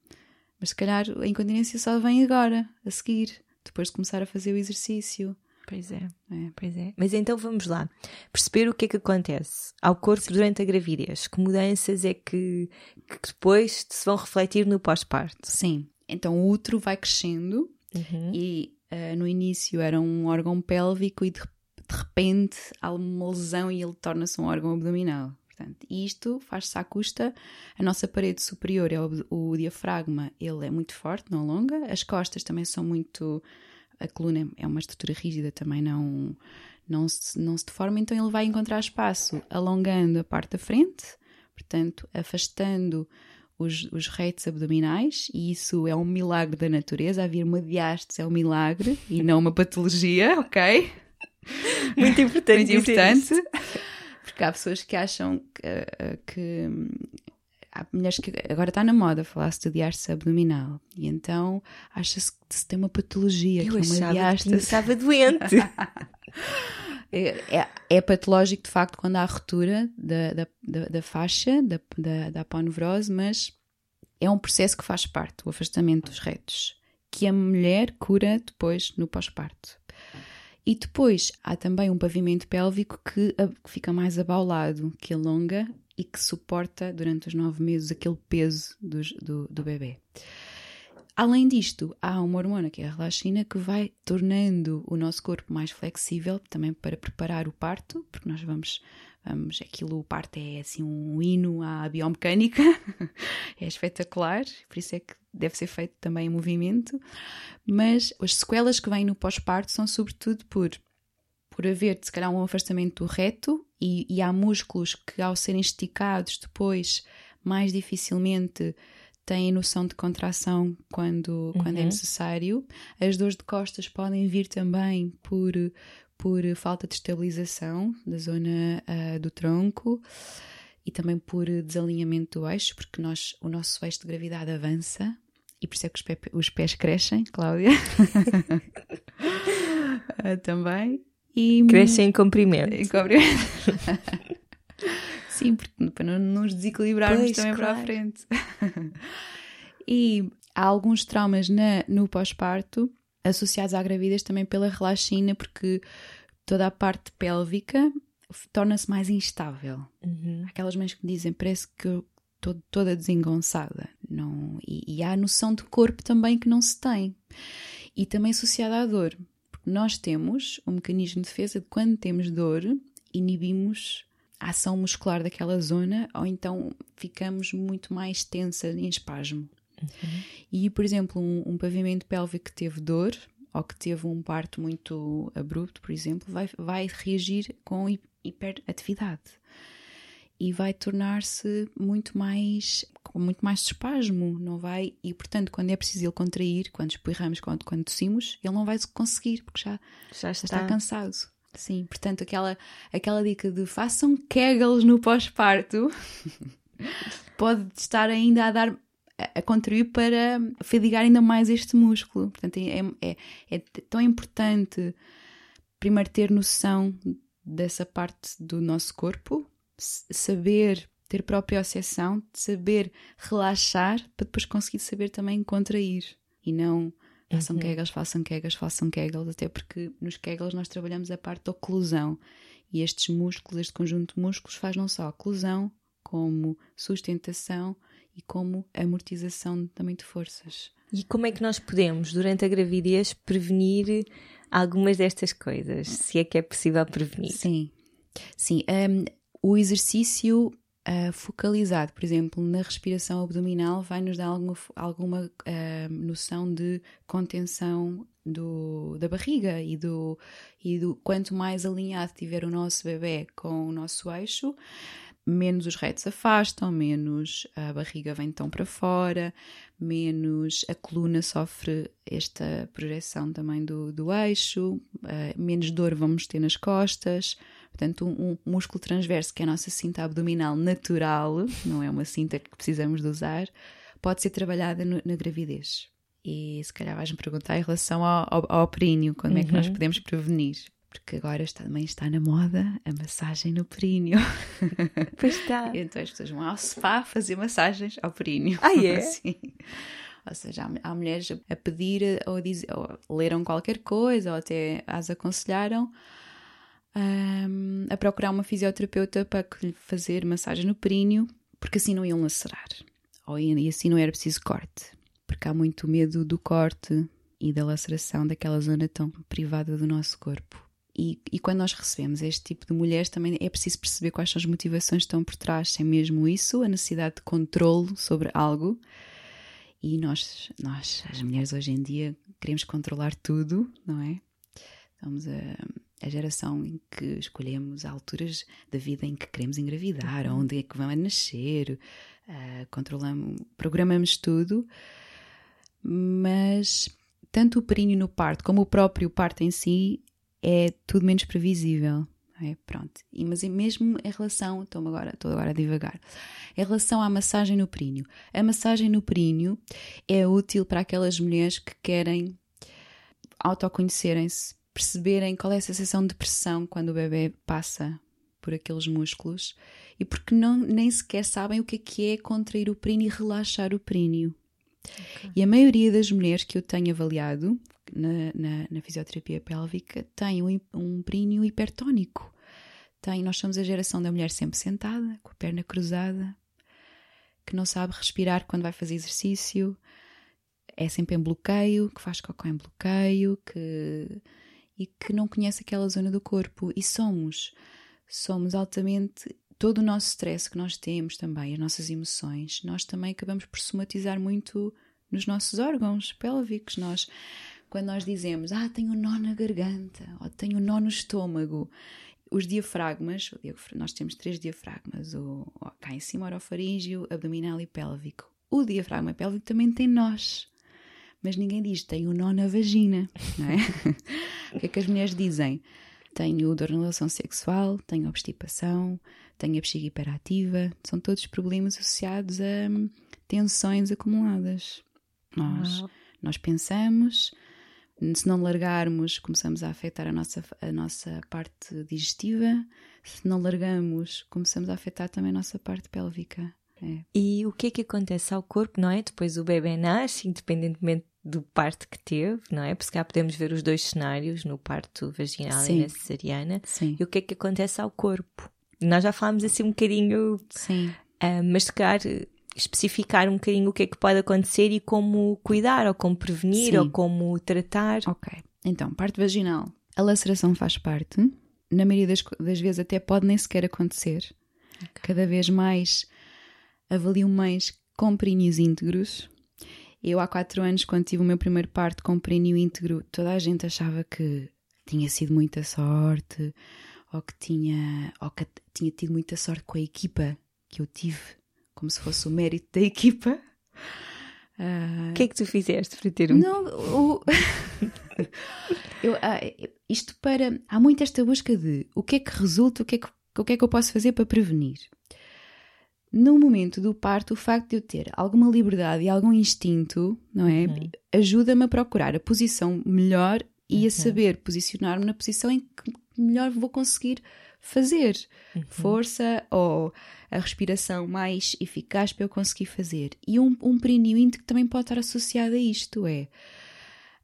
Mas se calhar a incontinência só vem agora, a seguir, depois de começar a fazer o exercício. Pois é, é, pois é. Mas então vamos lá. Perceber o que é que acontece ao corpo Sim. durante a gravidez. Que mudanças é que, que depois se vão refletir no pós-parto? Sim. Então o útero vai crescendo uhum. e uh, no início era um órgão pélvico e de de repente há uma lesão e ele torna-se um órgão abdominal. Portanto, isto faz-se à custa. A nossa parede superior é o, o, diafragma, ele é muito forte, não alonga. As costas também são muito. A coluna é uma estrutura rígida, também não, não, se, não se deforma, então ele vai encontrar espaço alongando a parte da frente, portanto, afastando os, os reitos abdominais, e isso é um milagre da natureza. Haver uma diástase é um milagre e não uma patologia, ok? Muito importante. Muito importante. Porque há pessoas que acham que, eh, que, há mulheres que agora está na moda falar-se de diástase abdominal e então acha-se que se tem uma patologia, Eu que é uma que estava doente. É, é, é patológico de facto quando há ruptura da, da, da, da faixa, da, da, da mas é um processo que faz parte, o afastamento dos retos, que a mulher cura depois no pós-parto. E depois há também um pavimento pélvico que, fica mais abaulado, que alonga e que suporta durante os nove meses aquele peso dos- do, do bebê. Além disto, há uma hormona que é a relaxina que vai tornando o nosso corpo mais flexível também para preparar o parto, porque nós vamos, vamos aquilo, o parto é assim um hino à biomecânica, é espetacular, por isso é que deve ser feito também em movimento, mas as sequelas que vêm no pós-parto são sobretudo por por haver, se calhar, um afastamento do reto e, e há músculos que, ao serem esticados depois, mais dificilmente têm noção de contração quando, quando é Uhum. necessário. As dores de costas podem vir também por, por falta de estabilização da zona ah, do tronco e também por desalinhamento do eixo, porque nós, o nosso eixo de gravidade avança e por isso é que os, pé- os pés crescem, Cláudia. Ah, também. E, Cresce em comprimento. em comprimento. Sim, porque para não nos desequilibrarmos Pois, também para a claro. frente. e há alguns traumas na, no pós-parto associados à gravidez também pela relaxina, porque toda a parte pélvica torna-se mais instável. Uhum. Aquelas mães que dizem, parece que eu estou toda desengonçada. Não, e, e há a noção de corpo também que não se tem. E também associada à dor. Porque nós temos um mecanismo de defesa de quando temos dor, inibimos a ação muscular daquela zona ou então ficamos muito mais tensa em espasmo. E, por exemplo, um, um pavimento pélvico que teve dor ou que teve um parto muito abrupto, por exemplo, vai, vai reagir com hi- hiperatividade e vai tornar-se muito mais com muito mais espasmo, não vai e portanto quando é preciso ele contrair, quando espirramos, quando, quando tossimos, ele não vai conseguir porque já, Já já está. está cansado. Sim, portanto aquela aquela dica de façam kegels no pós-parto pode estar ainda a dar a- a contribuir para fadigar ainda mais este músculo. Portanto, é, é, é tão importante primeiro ter noção dessa parte do nosso corpo, saber ter propriocepção, saber relaxar para depois conseguir saber também contrair e não façam Uhum. kegels, façam kegels, façam kegels, até porque nos kegels nós trabalhamos a parte da oclusão e estes músculos, este conjunto de músculos faz não só oclusão, como sustentação e como amortização também de forças. E como é que nós podemos, durante a gravidez, prevenir algumas destas coisas? Se é que é possível prevenir. Sim, sim. hum, o exercício ah, focalizado, por exemplo, na respiração abdominal, vai nos dar alguma, alguma ah, noção de contenção do, da barriga e do, e do quanto mais alinhado tiver o nosso bebê com o nosso eixo, menos os retos afastam, menos a barriga vem tão para fora, menos a coluna sofre esta projeção também do, do eixo, eh, menos dor vamos ter nas costas. Portanto, um, um músculo transverso, que é a nossa cinta abdominal natural, não é uma cinta que precisamos de usar, pode ser trabalhada no- na gravidez. E se calhar vais-me perguntar em relação ao, ao, ao períneo, como é que nós Uhum. podemos prevenir? Porque agora está, também está na moda a massagem no períneo. Pois está. Então as pessoas vão ao spa fazer massagens ao períneo. Ah, é? Sim. Ou seja, há, há mulheres a pedir ou, ou leram qualquer coisa ou até as aconselharam hum, a procurar uma fisioterapeuta para lhe fazer massagem no períneo, porque assim não iam lacerar. Ou, e assim não era preciso corte. Porque há muito medo do corte e da laceração daquela zona tão privada do nosso corpo. E, e quando nós recebemos este tipo de mulheres, também é preciso perceber quais são as motivações que estão por trás. É mesmo isso, a necessidade de controle sobre algo. E nós, nós, as mulheres hoje em dia, queremos controlar tudo, não é? Somos a, a geração em que escolhemos alturas da vida em que queremos engravidar, onde é que vamos nascer, ah, controlamos, programamos tudo, mas tanto o períneo no parto como o próprio parto em si é tudo menos previsível. É, pronto. E, mas mesmo em relação, estou agora, estou agora a divagar, em relação à massagem no períneo. A massagem no períneo é útil para aquelas mulheres que querem autoconhecerem-se, perceberem qual é a sensação de pressão quando o bebê passa por aqueles músculos e porque não, nem sequer sabem o que é que é contrair o períneo e relaxar o períneo. Okay. E a maioria das mulheres que eu tenho avaliado na, na, na fisioterapia pélvica têm um, um períneo hipertónico. Tem, nós somos a geração da mulher sempre sentada, com a perna cruzada, que não sabe respirar quando vai fazer exercício, é sempre em bloqueio, que faz cocô em bloqueio, que e que não conhece aquela zona do corpo. E somos, somos altamente todo o nosso stress que nós temos também, as nossas emoções, nós também acabamos por somatizar muito nos nossos órgãos pélvicos. Nós, quando nós dizemos, ah, tenho um nó na garganta, ou tenho um nó no estômago, os diafragmas, nós temos três diafragmas, o, cá em cima, orofaríngeo, abdominal e pélvico. O diafragma pélvico também tem nós mas ninguém diz tenho um nó na vagina, não é? o que é que as mulheres dizem? Tenho dor na relação sexual, tenho obstipação, tenho a bexiga hiperativa, são todos problemas associados a hum, tensões acumuladas. Nós, nós pensamos, se não largarmos, começamos a afetar a nossa, a nossa parte digestiva, se não largamos, começamos a afetar também a nossa parte pélvica. É. E o que é que acontece ao corpo, não é? Depois o bebê nasce, independentemente do parto que teve, não é? Porque cá podemos ver os dois cenários, no parto vaginal Sim. e na cesariana. Sim. E o que é que acontece ao corpo? Nós já falámos assim um bocadinho, Sim. Uh, mas se calhar especificar um bocadinho o que é que pode acontecer e como cuidar, ou como prevenir, Sim. ou como tratar. Ok. Então, parto vaginal. A laceração faz parte. Na maioria das, das vezes até pode nem sequer acontecer. Okay. Cada vez mais avalio mães com perínneos íntegros. Eu, há quatro anos, quando tive o meu primeiro parto com períneo íntegro, toda a gente achava que tinha sido muita sorte, ou que tinha, ou que tinha tido muita sorte com a equipa que eu tive, como se fosse o mérito da equipa. O uh, que é que tu fizeste para ter um? Não, o... eu, uh, isto para. Há muito esta busca de o que é que resulta, o que é que, o que é que eu posso fazer para prevenir no momento do parto, o facto de eu ter alguma liberdade e algum instinto, não é? Uhum. Ajuda-me a procurar a posição melhor e uhum. a saber posicionar-me na posição em que melhor vou conseguir fazer uhum. força ou a respiração mais eficaz para eu conseguir fazer. E um, um perineum que também pode estar associado a isto é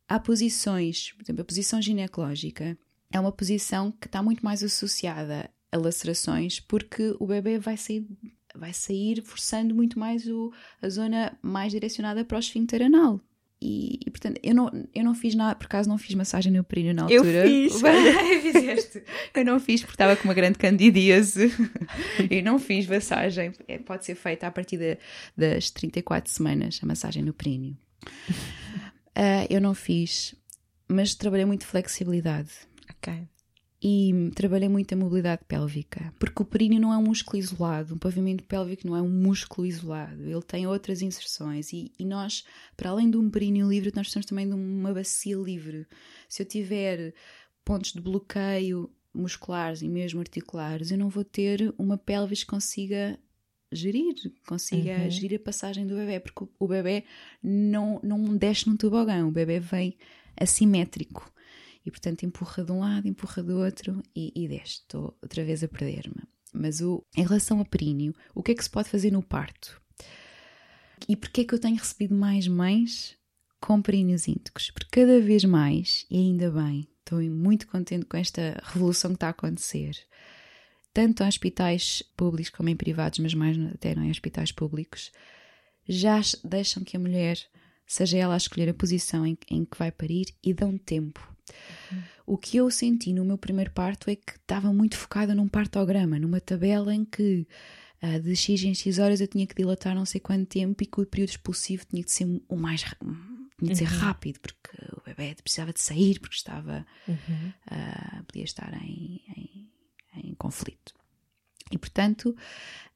há posições, por exemplo, a posição ginecológica é uma posição que está muito mais associada a lacerações porque o bebê vai sair vai sair forçando muito mais o, a zona mais direcionada para o esfíncter anal. E, e, portanto, eu não, eu não fiz nada, por acaso não fiz massagem no períneo na altura. Eu fiz. Fizeste. Eu não fiz porque estava com uma grande candidíase e não fiz massagem. É, pode ser feita a partir de, das 34 semanas, a massagem no períneo. Uh, eu não fiz, mas trabalhei muito flexibilidade. Ok e trabalhei muito a mobilidade pélvica, porque o períneo não é um músculo isolado, o pavimento pélvico não é um músculo isolado, ele tem outras inserções e, e nós, para além de um períneo livre, nós precisamos também de uma bacia livre. Se eu tiver pontos de bloqueio musculares e mesmo articulares, eu não vou ter uma pelvis que consiga gerir, consiga uhum. gerir a passagem do bebê, porque o, o bebê não, não desce num tobogão, o bebê vem assimétrico e portanto empurra de um lado, empurra do outro e, e desce. Estou outra vez a perder-me. Mas o, em relação a períneo, o que é que se pode fazer no parto? E porquê é que eu tenho recebido mais mães com períneos íntegros? Porque cada vez mais, e ainda bem, estou muito contente com esta revolução que está a acontecer, tanto em hospitais públicos como em privados, mas mais até não em hospitais públicos, já deixam que a mulher seja ela a escolher a posição em, em que vai parir e dão tempo. O que eu senti no meu primeiro parto é que estava muito focada num partograma, numa tabela em que uh, de X em X horas eu tinha que dilatar não sei quanto tempo e que o período expulsivo tinha de ser o mais tinha de ser uhum. rápido, porque o bebê precisava de sair, porque estava uhum. uh, podia estar em, em, em conflito. E portanto,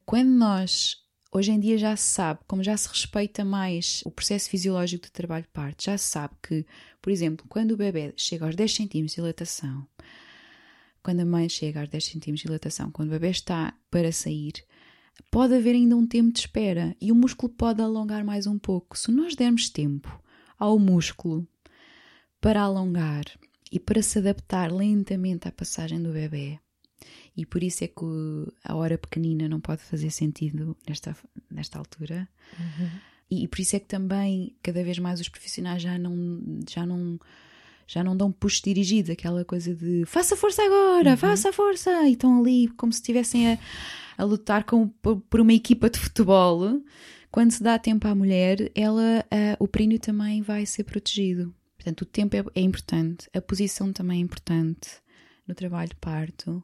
quando nós Hoje em dia já se sabe, como já se respeita mais o processo fisiológico de trabalho de parto, já se sabe que, por exemplo, quando o bebê chega aos 10 cm de dilatação, quando a mãe chega aos 10 cm de dilatação, quando o bebê está para sair, pode haver ainda um tempo de espera e o músculo pode alongar mais um pouco. Se nós dermos tempo ao músculo para alongar e para se adaptar lentamente à passagem do bebê, e por isso é que a hora pequenina não pode fazer sentido nesta, nesta altura. Uhum. E, e, por isso é que também cada vez mais os profissionais já não já não já não dão push dirigidos, aquela coisa de faça força agora, uhum. faça força, e estão ali como se estivessem a, a lutar com, por, uma equipa de futebol. Quando se dá tempo à mulher, ela, o períneo também vai ser protegido. Portanto, o tempo é, é importante, a posição também é importante no trabalho de parto.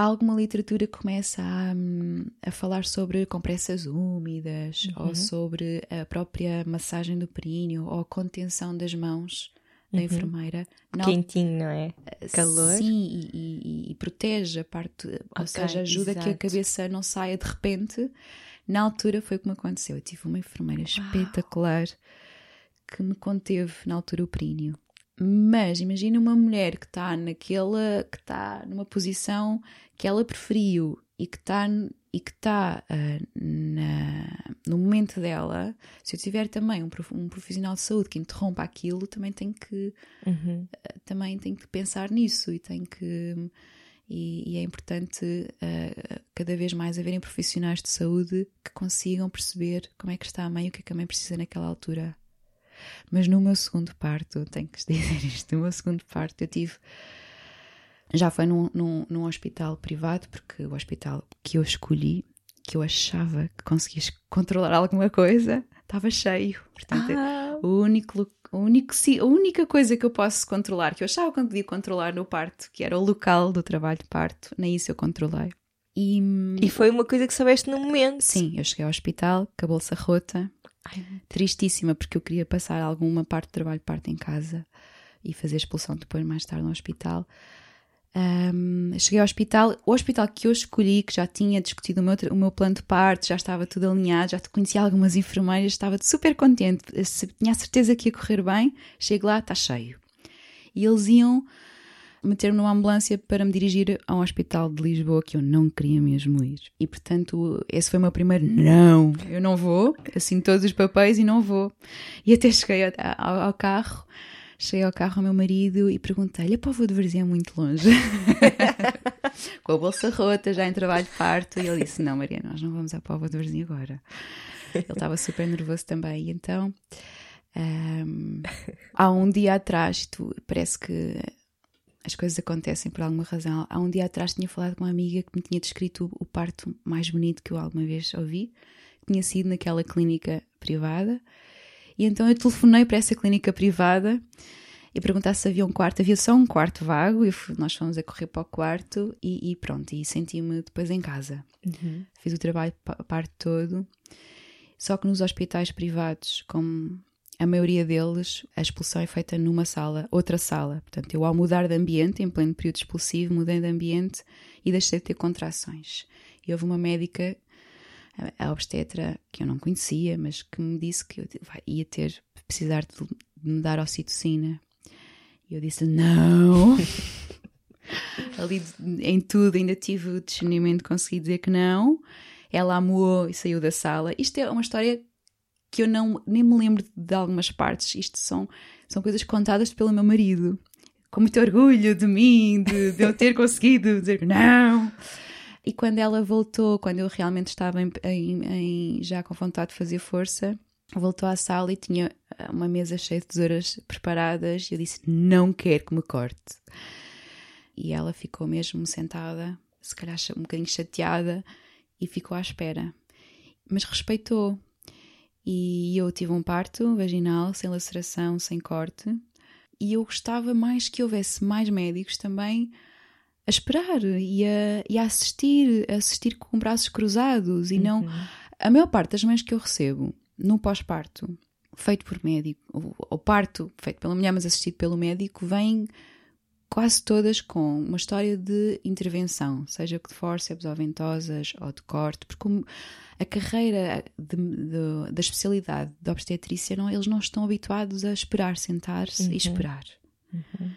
Há alguma literatura que começa a, hum, a falar sobre compressas úmidas uhum. ou sobre a própria massagem do períneo ou a contenção das mãos da uhum. enfermeira. Não, Quentinho, não é? Calor. Sim, e, e, e protege a parte, okay, ou seja, ajuda exato. que a cabeça não saia de repente. Na altura foi como aconteceu. Eu tive uma enfermeira espetacular que me conteve na altura o períneo. Mas imagina uma mulher que está naquela, que está numa posição que ela preferiu e que está e que está uh, no momento dela, se eu tiver também um, um, profissional de saúde que interrompa aquilo, também tem que uhum. uh, também tem que pensar nisso e tem que e, e é importante uh, cada vez mais haverem profissionais de saúde que consigam perceber como é que está a mãe e o que é que a mãe precisa naquela altura. Mas no meu segundo parto, tenho que dizer isto, no meu segundo parto eu tive. Já foi num, num, num hospital privado, porque o hospital que eu escolhi, que eu achava que conseguia controlar alguma coisa, estava cheio. Portanto, ah. o único, o único, a única coisa que eu posso controlar, que eu achava que podia controlar no parto, que era o local do trabalho de parto, nem isso eu controlei. E, e foi uma coisa que soubeste no momento. Sim, eu cheguei ao hospital com a bolsa rota, Tristíssima, porque eu queria passar alguma parte do trabalho parte em casa e fazer expulsão depois, mais tarde, no hospital. Um, cheguei ao hospital, o hospital que eu escolhi, que já tinha discutido o meu, o meu plano de parte, já estava tudo alinhado, já conhecia algumas enfermeiras, estava super contente, tinha a certeza que ia correr bem. Chego lá, está cheio. E eles iam meter-me numa ambulância para me dirigir a um hospital de Lisboa que eu não queria mesmo ir. E portanto, esse foi o meu primeiro não, eu não vou, assim todos os papéis e não vou. E até cheguei ao, ao carro, cheguei ao carro ao meu marido e perguntei-lhe: a Póvoa de Varzim é muito longe? Com a bolsa rota, já em trabalho parto. E ele disse: Não, Maria, nós não vamos à Póvoa de Varzim agora. Ele estava super nervoso também. E então. Um, há um dia atrás, tu, parece que as coisas acontecem por alguma razão. Há um dia atrás tinha falado com uma amiga que me tinha descrito o, parto mais bonito que eu alguma vez ouvi. Tinha sido naquela clínica privada. E então eu telefonei para essa clínica privada e perguntar se havia um quarto. Havia só um quarto vago e nós fomos a correr para o quarto e, e pronto. E senti-me depois em casa. Uhum. Fiz o trabalho parte todo. Só que nos hospitais privados, como a maioria deles, a expulsão é feita numa sala, outra sala. Portanto, eu ao mudar de ambiente, em pleno período expulsivo, mudei de ambiente e deixei de ter contrações. E houve uma médica, a obstetra, que eu não conhecia, mas que me disse que eu ia ter, precisar de me dar ocitocina. E eu disse, não... Ali em tudo ainda tive o discernimento de conseguir dizer que não. Ela amou e saiu da sala. Isto é uma história que eu não nem me lembro de algumas partes. Isto são, são coisas contadas pelo meu marido, com muito orgulho de mim, de, de eu ter conseguido dizer não. E quando ela voltou, quando eu realmente estava em, em, em, já com vontade de fazer força, voltou à sala e tinha eh, uma mesa cheia de tesouras preparadas. E eu disse: Não quero que me corte. E ela ficou mesmo sentada, se calhar um bocadinho chateada, e ficou à espera. Mas respeitou, e eu tive um parto vaginal, sem laceração, sem corte, e eu gostava mais que houvesse mais médicos também a esperar e a, e a assistir, a assistir com braços cruzados e uhum. não. A maior parte das mães que eu recebo no pós-parto, feito por médico, ou, parto feito pela mulher, mas assistido pelo médico, vem quase todas com uma história de intervenção, seja de forceps ou ventosas ou de corte, porque a carreira de, de, da especialidade da obstetrícia, não, eles não estão habituados a esperar, sentar-se uhum. e esperar. Uhum.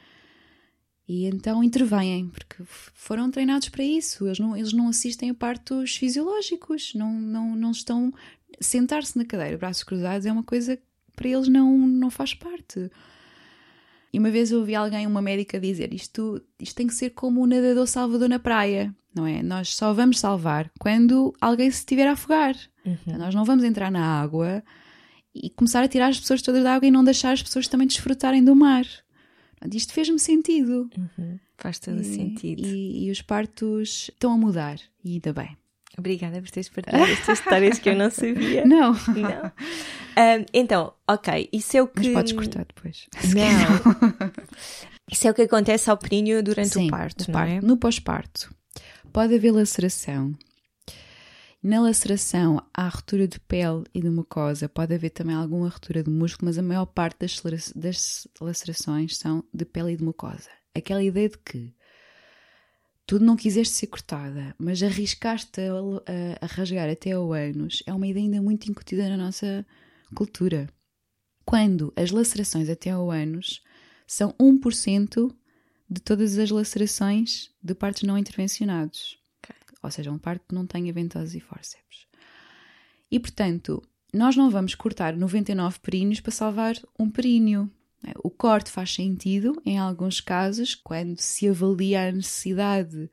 E então intervêm, porque foram treinados para isso. Eles não, eles não assistem a partos fisiológicos, não, não, não estão. Sentar-se na cadeira, braços cruzados, é uma coisa que para eles não, não faz parte. E uma vez eu ouvi alguém, uma médica, dizer: isto, isto tem que ser como o nadador salvador na praia, não é? Nós só vamos salvar quando alguém se estiver a afogar. Uhum. Então, nós não vamos entrar na água e começar a tirar as pessoas todas da água e não deixar as pessoas também desfrutarem do mar. Isto fez-me sentido. Uhum. Faz todo e, sentido. E, e, os partos estão a mudar, e ainda bem. Obrigada por teres partilhado estas histórias que eu não sabia. Não. Não. Um, então, ok, isso é o que. Mas podes cortar depois. Não. isso é o que acontece ao períneo durante Sim, o parto, não é? No pós-parto, pode haver laceração. Na laceração há ruptura de pele e de mucosa, pode haver também alguma ruptura de músculo, mas a maior parte das, das lacerações são de pele e de mucosa. Aquela ideia de que tu não quiseste ser cortada, mas arriscaste a, a, a rasgar até ao ânus, é uma ideia ainda muito incutida na nossa cultura. Quando as lacerações até ao ânus são 1% de todas as lacerações de partos não intervencionados. Okay. Ou seja, um parto que não tenha ventosa e fórceps. E, portanto, nós não vamos cortar 99 períneos para salvar um períneo. O corte faz sentido em alguns casos, quando se avalia a necessidade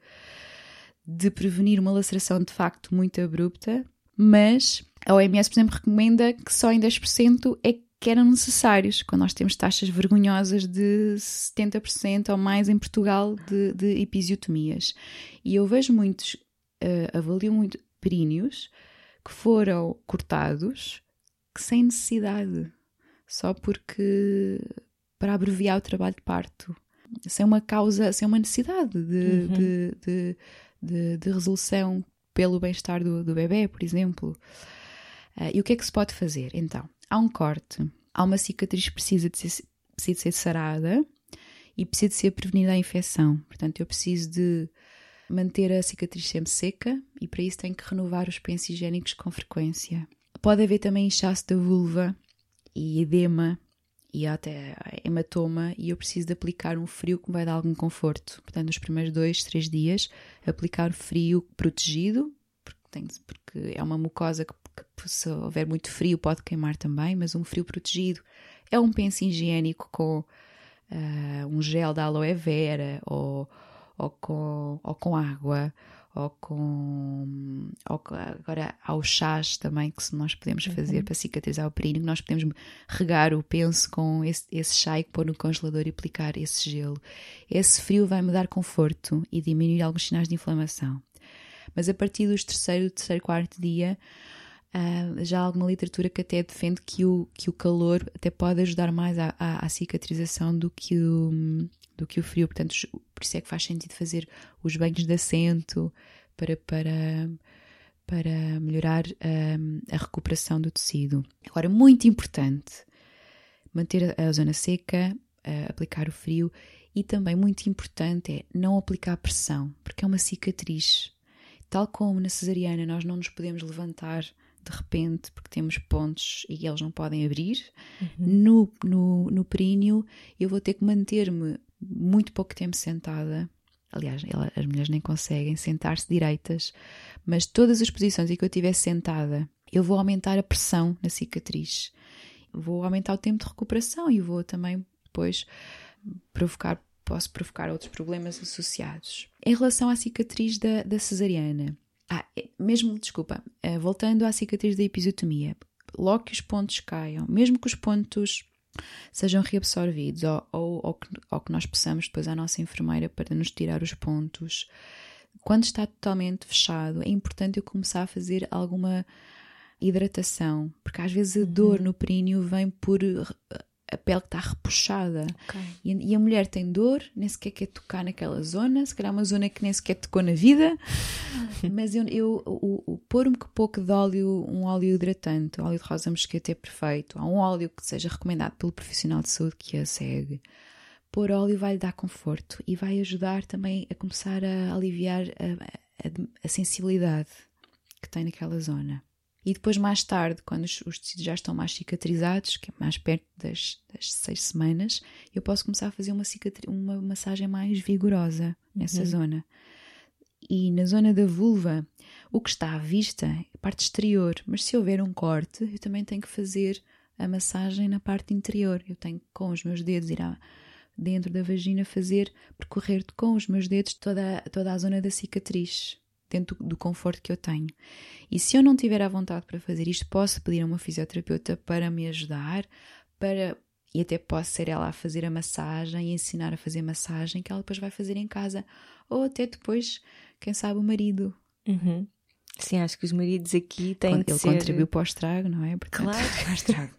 de prevenir uma laceração de facto muito abrupta, mas a OMS, por exemplo, recomenda que só em 10% é que eram necessários, quando nós temos taxas vergonhosas de 70% ou mais em Portugal de, de episiotomias. E eu vejo muitos, uh, avalio muito períneos que foram cortados que sem necessidade só porque para abreviar o trabalho de parto, sem uma causa, sem uma necessidade de, uhum. de, de, de, de, resolução pelo bem-estar do, do bebê, por exemplo. Uh, e o que é que se pode fazer? Então, há um corte, há uma cicatriz que precisa de ser, precisa de ser sarada e precisa de ser prevenida a infecção. Portanto, eu preciso de manter a cicatriz sempre seca e para isso tenho que renovar os pensos higiênicos com frequência. Pode haver também inchaço da vulva e edema e até hematoma e eu preciso de aplicar um frio que me vai dar algum conforto. Portanto, nos primeiros dois, três dias, aplicar frio protegido, porque, tem, porque é uma mucosa que, que, se houver muito frio pode queimar também, mas um frio protegido é um penso higiênico com uh, um gel da aloe vera ou, ou, com, ou com água ou com. Ou, agora há os chás também que nós podemos uhum. fazer uhum. para cicatrizar o períneo, nós podemos regar o penso com esse, esse chá e pôr no congelador e aplicar esse gelo. Esse frio vai me dar conforto e diminuir alguns sinais de inflamação. Mas a partir dos terceiro, terceiro, quarto dia, Uh, já há alguma literatura que até defende que o, que o calor até pode ajudar mais à, à, à cicatrização do que o, do que o frio. Portanto, por isso é que faz sentido fazer os banhos de assento para, para, para melhorar um, a recuperação do tecido. Agora, muito importante, manter a, zona seca, uh, aplicar o frio e também muito importante é não aplicar pressão, porque é uma cicatriz. Tal como na cesariana nós não nos podemos levantar de repente, porque temos pontos e eles não podem abrir. Uhum. No, no, no períneo, eu vou ter que manter-me muito pouco tempo sentada. Aliás, ela, as mulheres nem conseguem sentar-se direitas, mas todas as posições em que eu estiver sentada, eu vou aumentar a pressão na cicatriz, vou aumentar o tempo de recuperação e vou também depois provocar, posso provocar outros problemas associados. Em relação à cicatriz da, da cesariana, ah, é, mesmo, desculpa, eh, voltando à cicatriz da episiotomia, logo que os pontos caiam, mesmo que os pontos sejam reabsorvidos ou, ou, ou, que, ou que nós possamos depois à nossa enfermeira para nos tirar os pontos, quando está totalmente fechado, é importante eu começar a fazer alguma hidratação, porque às vezes a dor uhum. no períneo vem por a pele que está repuxada. Okay. E, e, a mulher tem dor, nem sequer quer tocar naquela zona, se calhar uma zona que nem sequer tocou na vida. Mas eu, eu o, o, pôr um pouco de óleo, um óleo hidratante, óleo de rosa mosqueta é perfeito. Há um óleo que seja recomendado pelo profissional de saúde que a segue. Pôr óleo vai lhe dar conforto e vai ajudar também a começar a aliviar a, a, a sensibilidade que tem naquela zona. E depois, mais tarde, quando os, os tecidos já estão mais cicatrizados, que é mais perto das, das seis semanas, eu posso começar a fazer uma, uma massagem mais vigorosa nessa uhum. zona. E na zona da vulva, o que está à vista é a parte exterior, mas se houver um corte, eu também tenho que fazer a massagem na parte interior. Eu tenho com os meus dedos ir à, dentro da vagina fazer, percorrer com os meus dedos toda, toda a zona da cicatriz, dentro do, conforto que eu tenho. E se eu não tiver a vontade para fazer isto, posso pedir a uma fisioterapeuta para me ajudar, para e até posso ser ela a fazer a massagem e ensinar a fazer massagem que ela depois vai fazer em casa ou até depois, quem sabe, o marido. Uhum. Sim, acho que os maridos aqui têm Ele de ser... contribuiu para o estrago, não é? Portanto, claro. Para o estrago.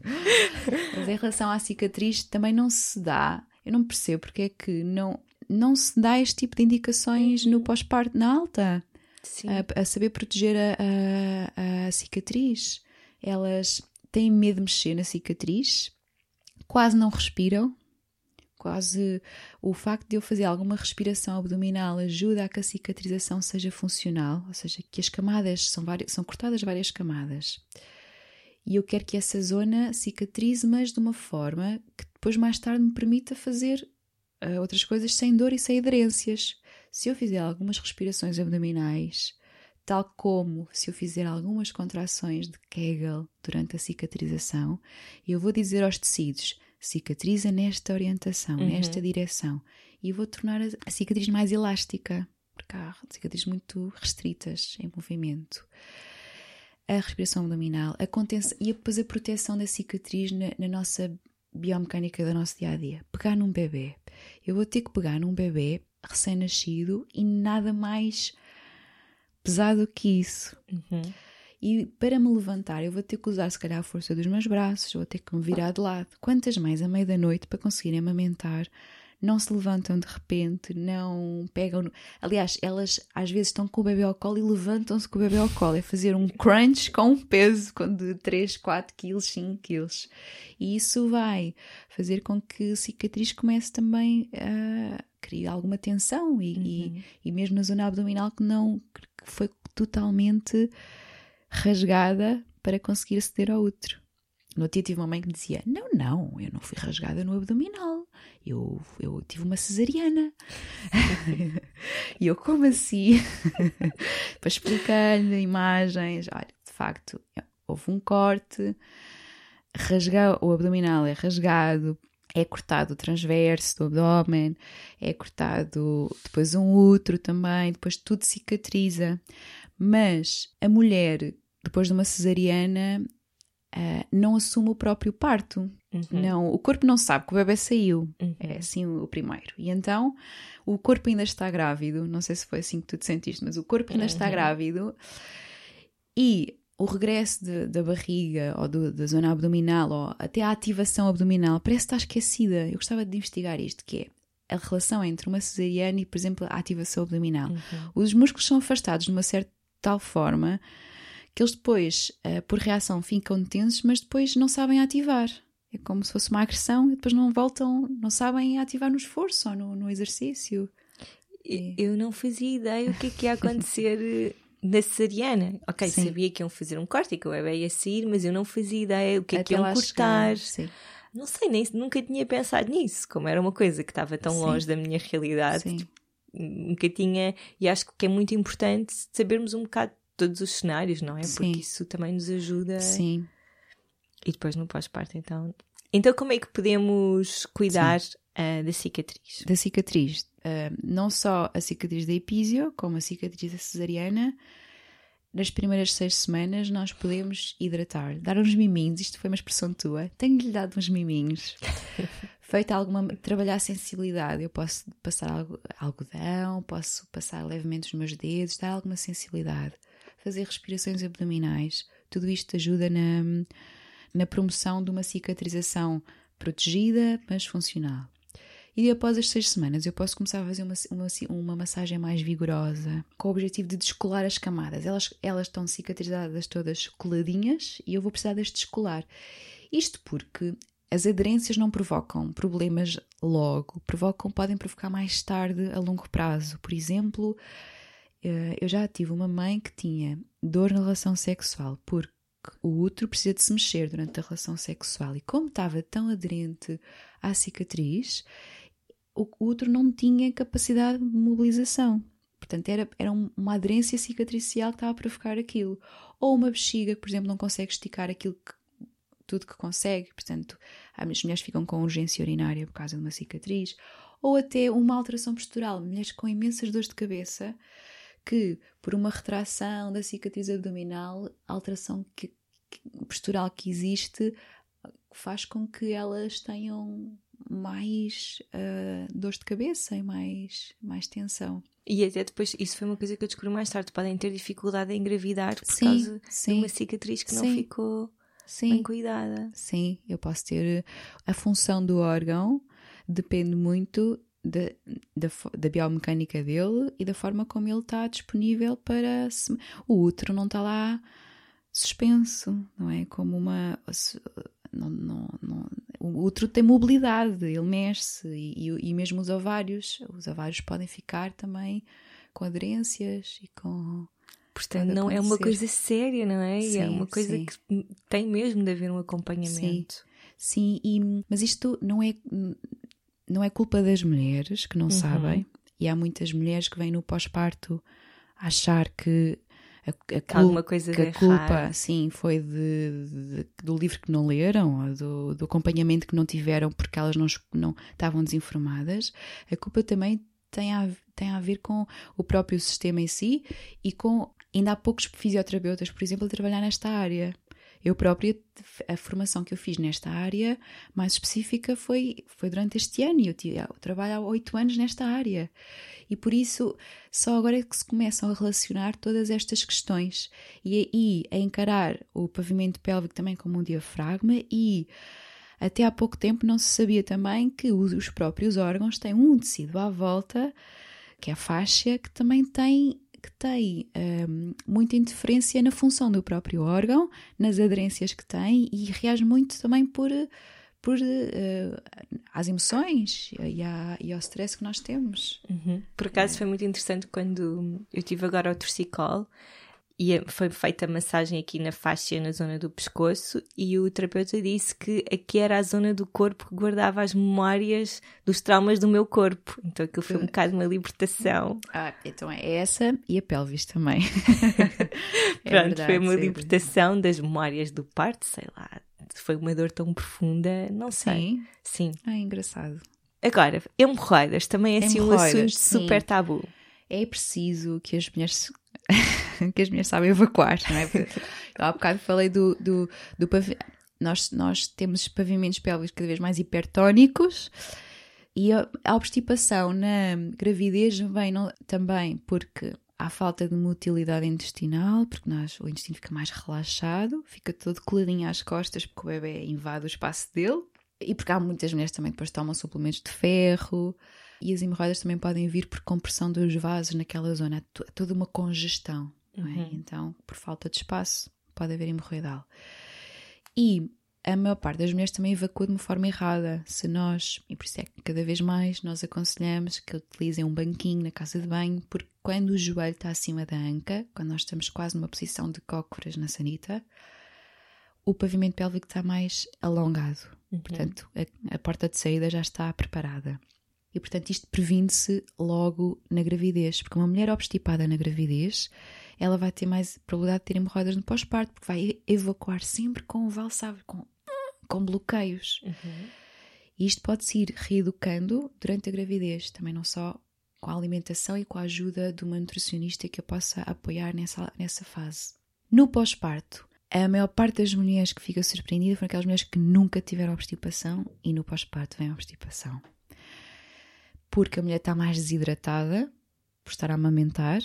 Mas em relação à cicatriz, também não se dá. Eu não percebo porque é que não, não se dá este tipo de indicações no uhum. pós-parto na alta. A, a, saber proteger a, a, a cicatriz. Elas têm medo de mexer na cicatriz, quase não respiram, quase o facto de eu fazer alguma respiração abdominal ajuda a que a cicatrização seja funcional, ou seja, que as camadas são, várias, são cortadas várias camadas. E eu quero que essa zona cicatrize, mas de uma forma que depois mais tarde me permita fazer uh, outras coisas sem dor e sem aderências. Se eu fizer algumas respirações abdominais, tal como se eu fizer algumas contrações de Kegel durante a cicatrização, eu vou dizer aos tecidos: cicatriza nesta orientação, uhum. nesta direção. E vou tornar a, cicatriz mais elástica, porque há cicatrizes muito restritas em movimento. A respiração abdominal, a contenção e depois a proteção da cicatriz na, na nossa biomecânica do nosso dia a dia. Pegar num bebê. Eu vou ter que pegar num bebê recém-nascido e nada mais pesado que isso. Uhum. E para me levantar, eu vou ter que usar, se calhar, a força dos meus braços, vou ter que me virar de lado. Quantas mais à meia da noite para conseguirem amamentar? Não se levantam de repente, não pegam. No... Aliás, elas às vezes estão com o bebê ao colo e levantam-se com o bebê ao colo. É fazer um crunch com um peso de 3, 4 quilos, 5 quilos. E isso vai fazer com que a cicatriz comece também a criar alguma tensão e, uhum. e, e mesmo na zona abdominal que não que foi totalmente rasgada para conseguir aceder ao útero. No outro dia tive uma mãe que me dizia: Não, não, eu não fui rasgada no abdominal, eu, eu tive uma cesariana. e eu, como assim? para explicar-lhe imagens: Olha, de facto, houve um corte, rasgar o abdominal é rasgado, é cortado o transverso do abdômen, é cortado depois um útero também, depois tudo cicatriza. Mas a mulher depois de uma cesariana, uh, não assume o próprio parto. Uhum. Não, o corpo não sabe que o bebê saiu. Uhum. É assim o, primeiro. E então o corpo ainda está grávido. Não sei se foi assim que tu te sentiste, mas o corpo ainda uhum. está grávido. E o regresso de, da barriga ou do, da zona abdominal ou até a ativação abdominal parece estar esquecida. Eu gostava de investigar isto, que é a relação entre uma cesariana e, por exemplo, a ativação abdominal. Uhum. Os músculos são afastados de uma certa tal forma que eles depois, uh, por reação, ficam tensos, mas depois não sabem ativar. É como se fosse uma agressão e depois não voltam, não sabem ativar no esforço ou no, no exercício. Eu não fazia ideia o que é que ia acontecer na cesariana. Ok, Sim. sabia que iam fazer um corte e que o bebê ia sair, mas eu não fazia ideia o que é que iam cortar. Não sei, nem, nunca tinha pensado nisso, como era uma coisa que estava tão Sim. longe da minha realidade. Tipo, nunca tinha, e acho que é muito importante sabermos um bocado todos os cenários, não é? Sim. Porque isso também nos ajuda. Sim. E depois no pós-parto, então. Então, como é que podemos cuidar uh, da cicatriz? Da cicatriz. Uh, não só a cicatriz da epísio, como a cicatriz da cesariana. Nas primeiras seis semanas, nós podemos hidratar, dar uns miminhos. Isto foi uma expressão tua. Tenho-lhe dado uns miminhos. Feita alguma. trabalhar a sensibilidade. Eu posso passar algodão, posso passar levemente os meus dedos, dar alguma sensibilidade fazer respirações abdominais. Tudo isto ajuda na, na promoção de uma cicatrização protegida, mas funcional. E após as seis semanas eu posso começar a fazer uma, uma, uma massagem mais vigorosa, com o objetivo de descolar as camadas. Elas, elas estão cicatrizadas todas coladinhas e eu vou precisar de descolar. Isto porque as aderências não provocam problemas logo, provocam, podem provocar mais tarde a longo prazo. Por exemplo, eh, eu já tive uma mãe que tinha dor na relação sexual porque o útero precisa de se mexer durante a relação sexual. E como estava tão aderente à cicatriz, o útero não tinha capacidade de mobilização. Portanto, era, era uma aderência cicatricial que estava a provocar aquilo. Ou uma bexiga que, por exemplo, não consegue esticar aquilo que, tudo que consegue. Portanto, as mulheres ficam com urgência urinária por causa de uma cicatriz. Ou até uma alteração postural. Mulheres com imensas dores de cabeça que, por uma retração da cicatriz abdominal, a alteração que, que, postural que existe faz com que elas tenham mais uh, dores de cabeça e mais, mais tensão. E até depois, isso foi uma coisa que eu descobri mais tarde, podem ter dificuldade em engravidar por sim, causa sim, de uma cicatriz que sim, não ficou bem cuidada. Sim, eu posso ter a função do órgão depende muito da, da, da, biomecânica dele e da forma como ele está disponível para. Se... O útero não está lá suspenso, não é? Como uma. Não, não, não, o útero tem mobilidade, ele mexe-se e, e, mesmo os ovários. Os ovários podem ficar também com aderências e com. Portanto, não é uma coisa séria, não é? Sim, é uma coisa sim. que tem mesmo de haver um acompanhamento. Sim, sim e, mas isto não é não é culpa das mulheres que não uhum. sabem, e há muitas mulheres que vêm no pós-parto achar que a, a, cul coisa que a culpa sim foi de, de, do livro que não leram ou do, do, acompanhamento que não tiveram porque elas não, não estavam desinformadas. A culpa também tem a, tem a ver com o próprio sistema em si e com ainda há poucos fisioterapeutas por exemplo a trabalhar nesta área eu própria, a formação que eu fiz nesta área mais específica foi, foi durante este ano eu, eu trabalho há oito anos nesta área. E por isso, só agora é que se começam a relacionar todas estas questões e, e a encarar o pavimento pélvico também como um diafragma e até há pouco tempo não se sabia também que os próprios órgãos têm um tecido à volta, que é a faixa, que também tem que tem um, muita interferência na função do próprio órgão, nas aderências que tem e reage muito também por, por uh, às emoções e, à, e, ao stress que nós temos. Uhum. Por acaso é. foi muito interessante quando eu tive agora o torcicolo e foi feita massagem aqui na faixa, na zona do pescoço, e o terapeuta disse que aqui era a zona do corpo que guardava as memórias dos traumas do meu corpo. Então aquilo foi um bocado uma libertação. Ah, então é essa e a pelvis também. é Pronto, verdade, foi uma libertação das memórias do parto, sei lá. Foi uma dor tão profunda, não sei. Sim. Sim. Ah, engraçado. Agora, hemorroidas também é assim um assunto sim. super tabu. É preciso que as mulheres que as mulheres sabem evacuar, não é? Eu há bocado falei do, do, do nós, nós temos pavimentos pélvicos cada vez mais hipertónicos e a, a obstipação na gravidez vem não, também porque há falta de motilidade intestinal, porque nós, o intestino fica mais relaxado, fica todo coladinho às costas porque o bebê invade o espaço dele e porque há muitas mulheres também depois tomam suplementos de ferro e as hemorroidas também podem vir por compressão dos vasos naquela zona, é toda uma congestão, é? Uhum. Então, por falta de espaço, pode haver hemorroidal. E a maior parte das mulheres também evacua de uma forma errada. Se nós, e por isso é que cada vez mais nós aconselhamos que utilizem um banquinho na casa de banho, porque quando o joelho está acima da anca, quando nós estamos quase numa posição de cócoras na sanita, o pavimento pélvico está mais alongado. Uhum. Portanto, a, a porta de saída já está preparada. E, portanto, isto previne-se logo na gravidez, porque uma mulher obstipada na gravidez, ela vai ter mais probabilidade de ter hemorroidas no pós-parto, porque vai evacuar sempre com valsável, com, com bloqueios. Uhum. E isto pode-se ir reeducando durante a gravidez, também não só com a alimentação e com a ajuda de uma nutricionista que eu possa apoiar nessa, nessa fase. No pós-parto, a maior parte das mulheres que fica surpreendida foram aquelas mulheres que nunca tiveram obstipação e no pós-parto vem a obstipação porque a mulher está mais desidratada por estar a amamentar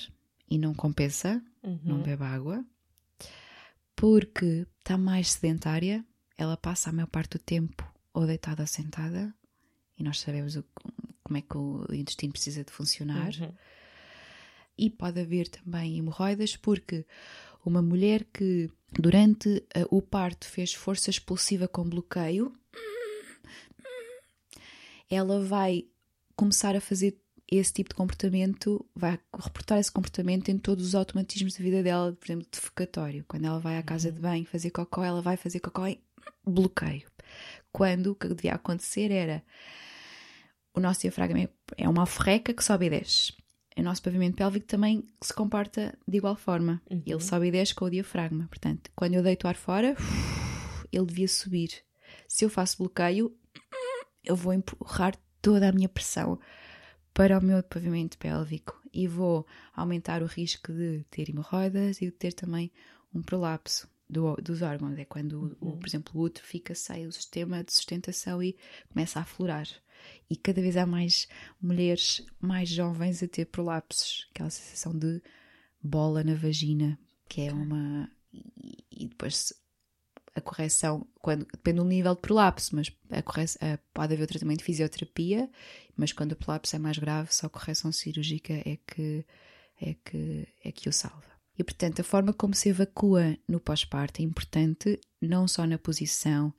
e não compensa, uhum. não bebe água, porque está mais sedentária, ela passa a maior parte do tempo ou deitada ou sentada, e nós sabemos o, como é que o intestino precisa de funcionar. Uhum. E pode haver também hemorroidas, porque uma mulher que durante uh, o parto fez força expulsiva com bloqueio, ela vai começar a fazer esse tipo de comportamento, vai reportar esse comportamento em todos os automatismos da vida dela, por exemplo, defecatório. Quando ela vai à casa de banho fazer cocó, ela vai fazer cocó em bloqueio. Quando o que devia acontecer era o nosso diafragma é uma alforreca que sobe e desce. O nosso pavimento pélvico também se comporta de igual forma. Uhum. Ele sobe e desce com o diafragma. Portanto, quando eu deito o ar fora, ele devia subir. Se eu faço bloqueio, eu vou empurrar toda a minha pressão para o meu pavimento pélvico e vou aumentar o risco de ter hemorroidas e de ter também um prolapso do, dos órgãos. É quando, uhum. o, por exemplo, o útero fica sem o sistema de sustentação e começa a aflorar. E cada vez há mais mulheres mais jovens a ter prolapsos, aquela sensação de bola na vagina, que é uma. E, e depois a correção, quando, depende do nível de prolapso, mas a correção, a, pode haver tratamento de fisioterapia, mas quando o prolapso é mais grave, só a correção cirúrgica é que, é que, é que o salva. E, portanto, a forma como se evacua no pós-parto é importante, não só na posição,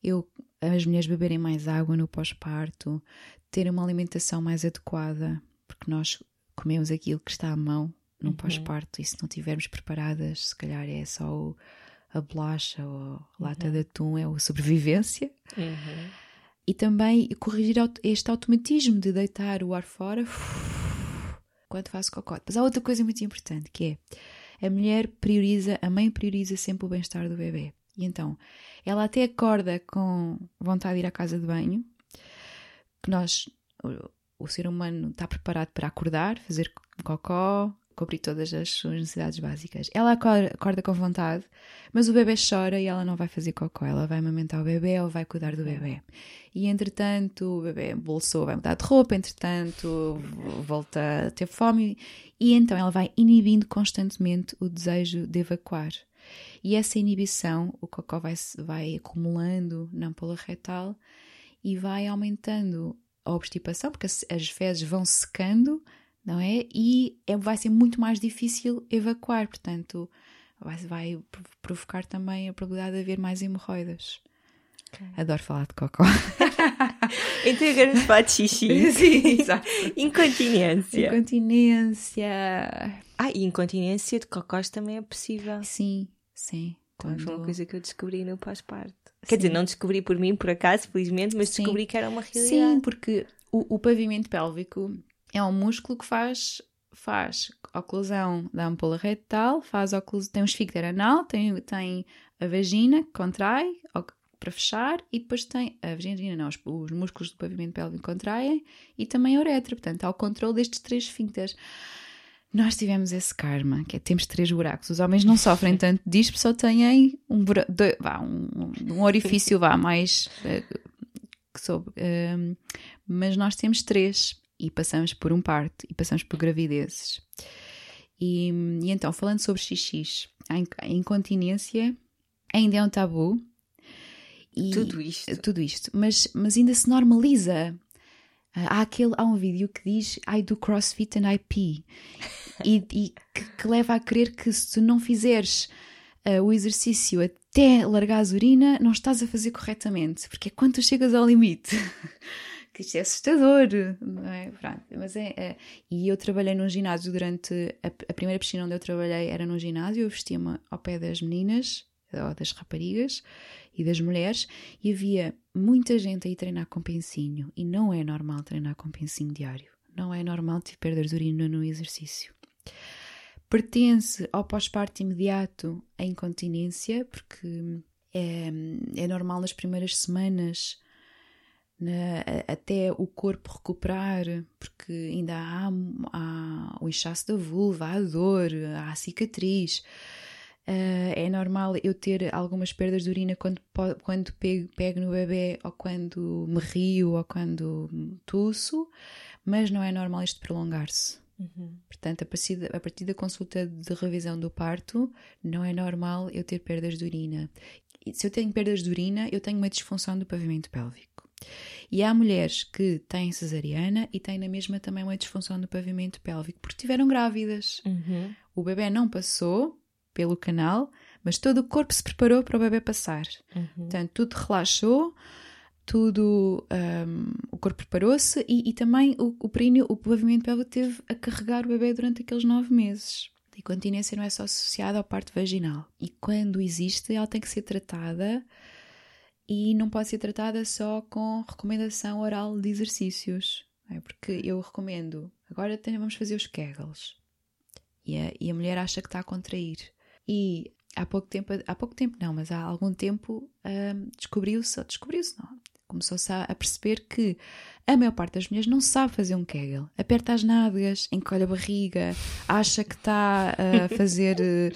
eu, as mulheres beberem mais água no pós-parto, ter uma alimentação mais adequada, porque nós comemos aquilo que está à mão no uhum. pós-parto e se não estivermos preparadas, se calhar é só o a bolacha ou a lata uhum. de atum é a sobrevivência. Uhum. E também corrigir este automatismo de deitar o ar fora quando faço cocó. Mas há outra coisa muito importante que é a mulher prioriza, a mãe prioriza sempre o bem-estar do bebê. E então, ela até acorda com vontade de ir à casa de banho, que nós, o, o ser humano está preparado para acordar, fazer cocó, cobrir todas as suas necessidades básicas. Ela acorda, com vontade, mas o bebê chora e ela não vai fazer cocó, ela vai amamentar o bebê ou vai cuidar do bebê. E entretanto, o bebê bolsou, vai mudar de roupa, entretanto, volta a ter fome e então ela vai inibindo constantemente o desejo de evacuar. E essa inibição, o cocó vai, vai acumulando na ampola retal e vai aumentando a obstipação, porque as fezes vão secando não é? E é, vai ser muito mais difícil evacuar, portanto, vai, vai provocar também a probabilidade de haver mais hemorroidas. Okay. Adoro falar de cocó. então agora falar de xixi. Sim, exato. Incontinência. Incontinência. Ah, e incontinência de cocós também é possível. Sim, sim. Quando... Foi uma coisa que eu descobri no pós-parto. Quer dizer, não descobri por mim, por acaso, felizmente, mas sim. descobri que era uma realidade. Sim, porque o, o pavimento pélvico é um músculo que faz, faz oclusão da ampola retal, faz oclusão, tem um esfíncter anal, tem, tem a vagina que contrai para fechar e depois tem a vagina, não, os, os músculos do pavimento pélvico contraem e também a uretra, portanto há o controle destes três esfíncteres. Nós tivemos esse karma, que é temos três buracos. Os homens não sofrem tanto disto, só têm um, dois, vá, um, um orifício vá, mais uh, soube, uh, mas nós temos três e passamos por um parto e passamos por gravidezes. E, e então, falando sobre xixis, a incontinência ainda é um tabu. E, tudo isto. Tudo isto, mas, mas ainda se normaliza. Há, aquele, há um vídeo que diz I do crossfit and I pee e, e que, que, leva a crer que se tu não fizeres uh, o exercício até largar a urina, não estás a fazer corretamente, porque é quando tu chegas ao limite. que isto é assustador, não é? Pronto, mas é, é, E eu trabalhei num ginásio durante. A, a, primeira piscina onde eu trabalhei era num ginásio, eu vestia-me ao pé das meninas, ou das raparigas e das mulheres, e havia muita gente aí treinar com pensinho, e não é normal treinar com pensinho diário. Não é normal ter perdas de urina no exercício. Pertence ao pós-parto imediato a incontinência, porque é, é normal nas primeiras semanas na, até o corpo recuperar, porque ainda há, há o inchaço da vulva, há a dor, há a cicatriz. Uh, é normal eu ter algumas perdas de urina quando, quando pego, pego no bebê ou quando me rio ou quando tuço, mas não é normal isto prolongar-se. Uhum. Portanto, a partir, da, a partir da consulta de revisão do parto, não é normal eu ter perdas de urina. E se eu tenho perdas de urina, eu tenho uma disfunção do pavimento pélvico. E há mulheres que têm cesariana e têm na mesma também uma disfunção do pavimento pélvico porque estiveram grávidas. Uhum. O bebê não passou pelo canal, mas todo o corpo se preparou para o bebê passar. Uhum. Portanto, tudo relaxou tudo, um, o corpo preparou-se e, e, também o, o períneo, o pavimento pélvico teve a carregar o bebê durante aqueles nove meses. E continência não é só associada ao parto vaginal. E quando existe, ela tem que ser tratada e não pode ser tratada só com recomendação oral de exercícios. É? Porque eu recomendo, agora vamos fazer os kegels. E a, e a mulher acha que está a contrair. E há pouco tempo, há pouco tempo não, mas há algum tempo um, descobriu-se, descobriu-se não, começou-se a, a, perceber que a maior parte das mulheres não sabe fazer um Kegel. Aperta as nádegas, encolhe a barriga, acha que está a fazer eh,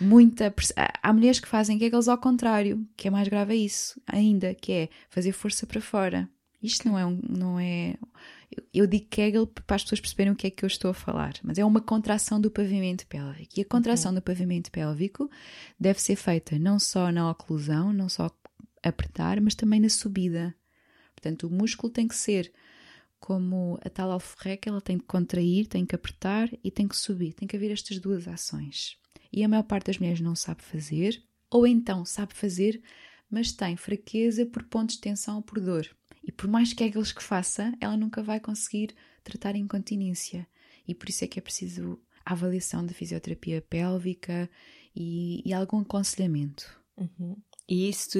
muita. Há mulheres que fazem Kegels ao contrário, que é mais grave isso ainda, que é fazer força para fora. Isto não é um. Não é, eu digo Kegel para as pessoas perceberem o que é que eu estou a falar, mas é uma contração do pavimento pélvico. E a contração uhum. do pavimento pélvico deve ser feita não só na oclusão, não só apertar, mas também na subida. Portanto, o músculo tem que ser como a tal alforreca, ela tem que contrair, tem que apertar e tem que subir. Tem que haver estas duas ações. E a maior parte das mulheres não sabe fazer, ou então sabe fazer, mas tem fraqueza por pontos de tensão ou por dor. E por mais que aqueles que faça, ela nunca vai conseguir tratar a incontinência. E por isso é que é preciso a avaliação da fisioterapia pélvica e, e algum aconselhamento. Uhum. E isso tu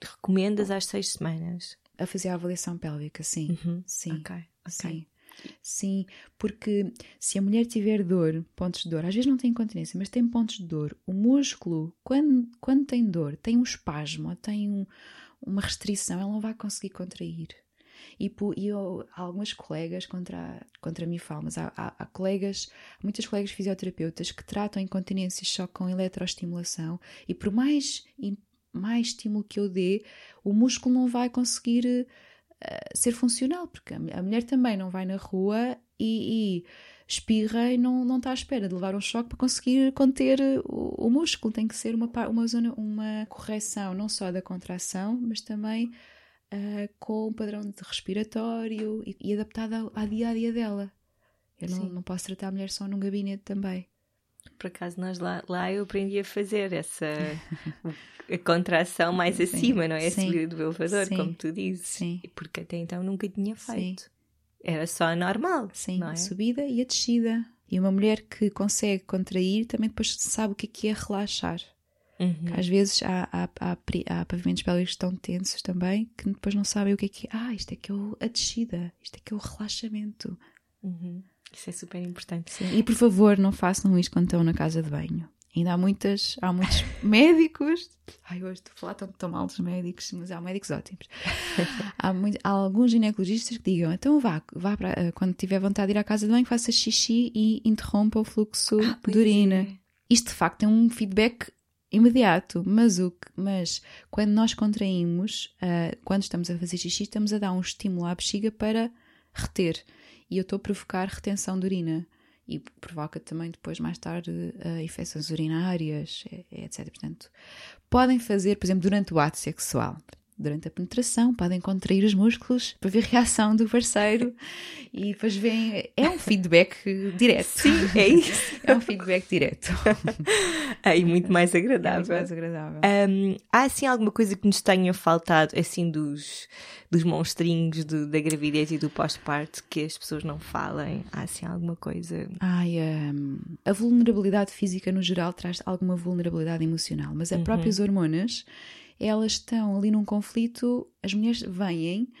recomendas às seis semanas? A fazer a avaliação pélvica, sim. Uhum. Sim. Ok. okay. Sim. Sim, porque se a mulher tiver dor, pontos de dor, às vezes não tem incontinência, mas tem pontos de dor, o músculo, quando, quando tem dor, tem um espasmo, tem um, uma restrição, ela não vai conseguir contrair. E, e eu, algumas colegas contra, contra mim falam, mas há, há, há, colegas, muitas colegas fisioterapeutas que tratam incontinência só com eletroestimulação e por mais mais estímulo que eu dê, o músculo não vai conseguir uh, ser funcional, porque a, mulher também não vai na rua e, e espirra e não, não está à espera de levar um choque para conseguir conter o, o músculo. Tem que ser uma, uma, zona, uma correção não só da contração, mas também uh, com um padrão de respiratório e, e adaptada ao, ao, dia a dia dela. Eu não, não, posso tratar a mulher só num gabinete também. Por acaso nós lá, lá eu aprendi a fazer essa a contração mais sim, acima, não é? Sim, subida do elevador, sim, como tu dizes. Sim. Porque até então nunca tinha feito. Sim. Era só normal. Sim, é? a subida e a descida. E uma mulher que consegue contrair também depois sabe o que é, é relaxar. Uhum. Às vezes há, há, há, há pavimentos pélvicos tão tensos também que depois não sabem o que é que é. Ah, isto é que é o, a descida, isto é que é o relaxamento. Uhum. Isso é super importante. Sim. E por favor, não façam isto quando estão na casa de banho. Ainda há muitas, há muitos médicos. Ai, hoje estou a falar tão, tão mal dos médicos, mas há médicos ótimos. há, muito, há, alguns ginecologistas que digam: então vá, vá para, eh, quando tiver vontade de ir à casa de banho, faça xixi e interrompa o fluxo ah, de urina. É. Isto de facto é um feedback imediato, mas, o que, mas quando nós contraímos, uh, quando estamos a fazer xixi, estamos a dar um estímulo à bexiga para reter. E eu estou a provocar retenção de urina e provoca também depois, mais tarde, uh, infecções urinárias, etc. Portanto, podem fazer, por exemplo, durante o ato sexual. Durante a penetração, podem contrair os músculos para ver a reação do parceiro e depois vem. É um feedback direto. Sim, é isso. é um feedback direto. e muito mais agradável. É muito mais agradável. Um, há assim alguma coisa que nos tenha faltado, assim, dos dos monstrinhos de, da gravidez e do pós-parto que as pessoas não falem? Há assim alguma coisa? Ai, um, a vulnerabilidade física no geral traz alguma vulnerabilidade emocional, mas as uhum. próprias hormonas, elas estão ali num conflito, as mulheres vêm,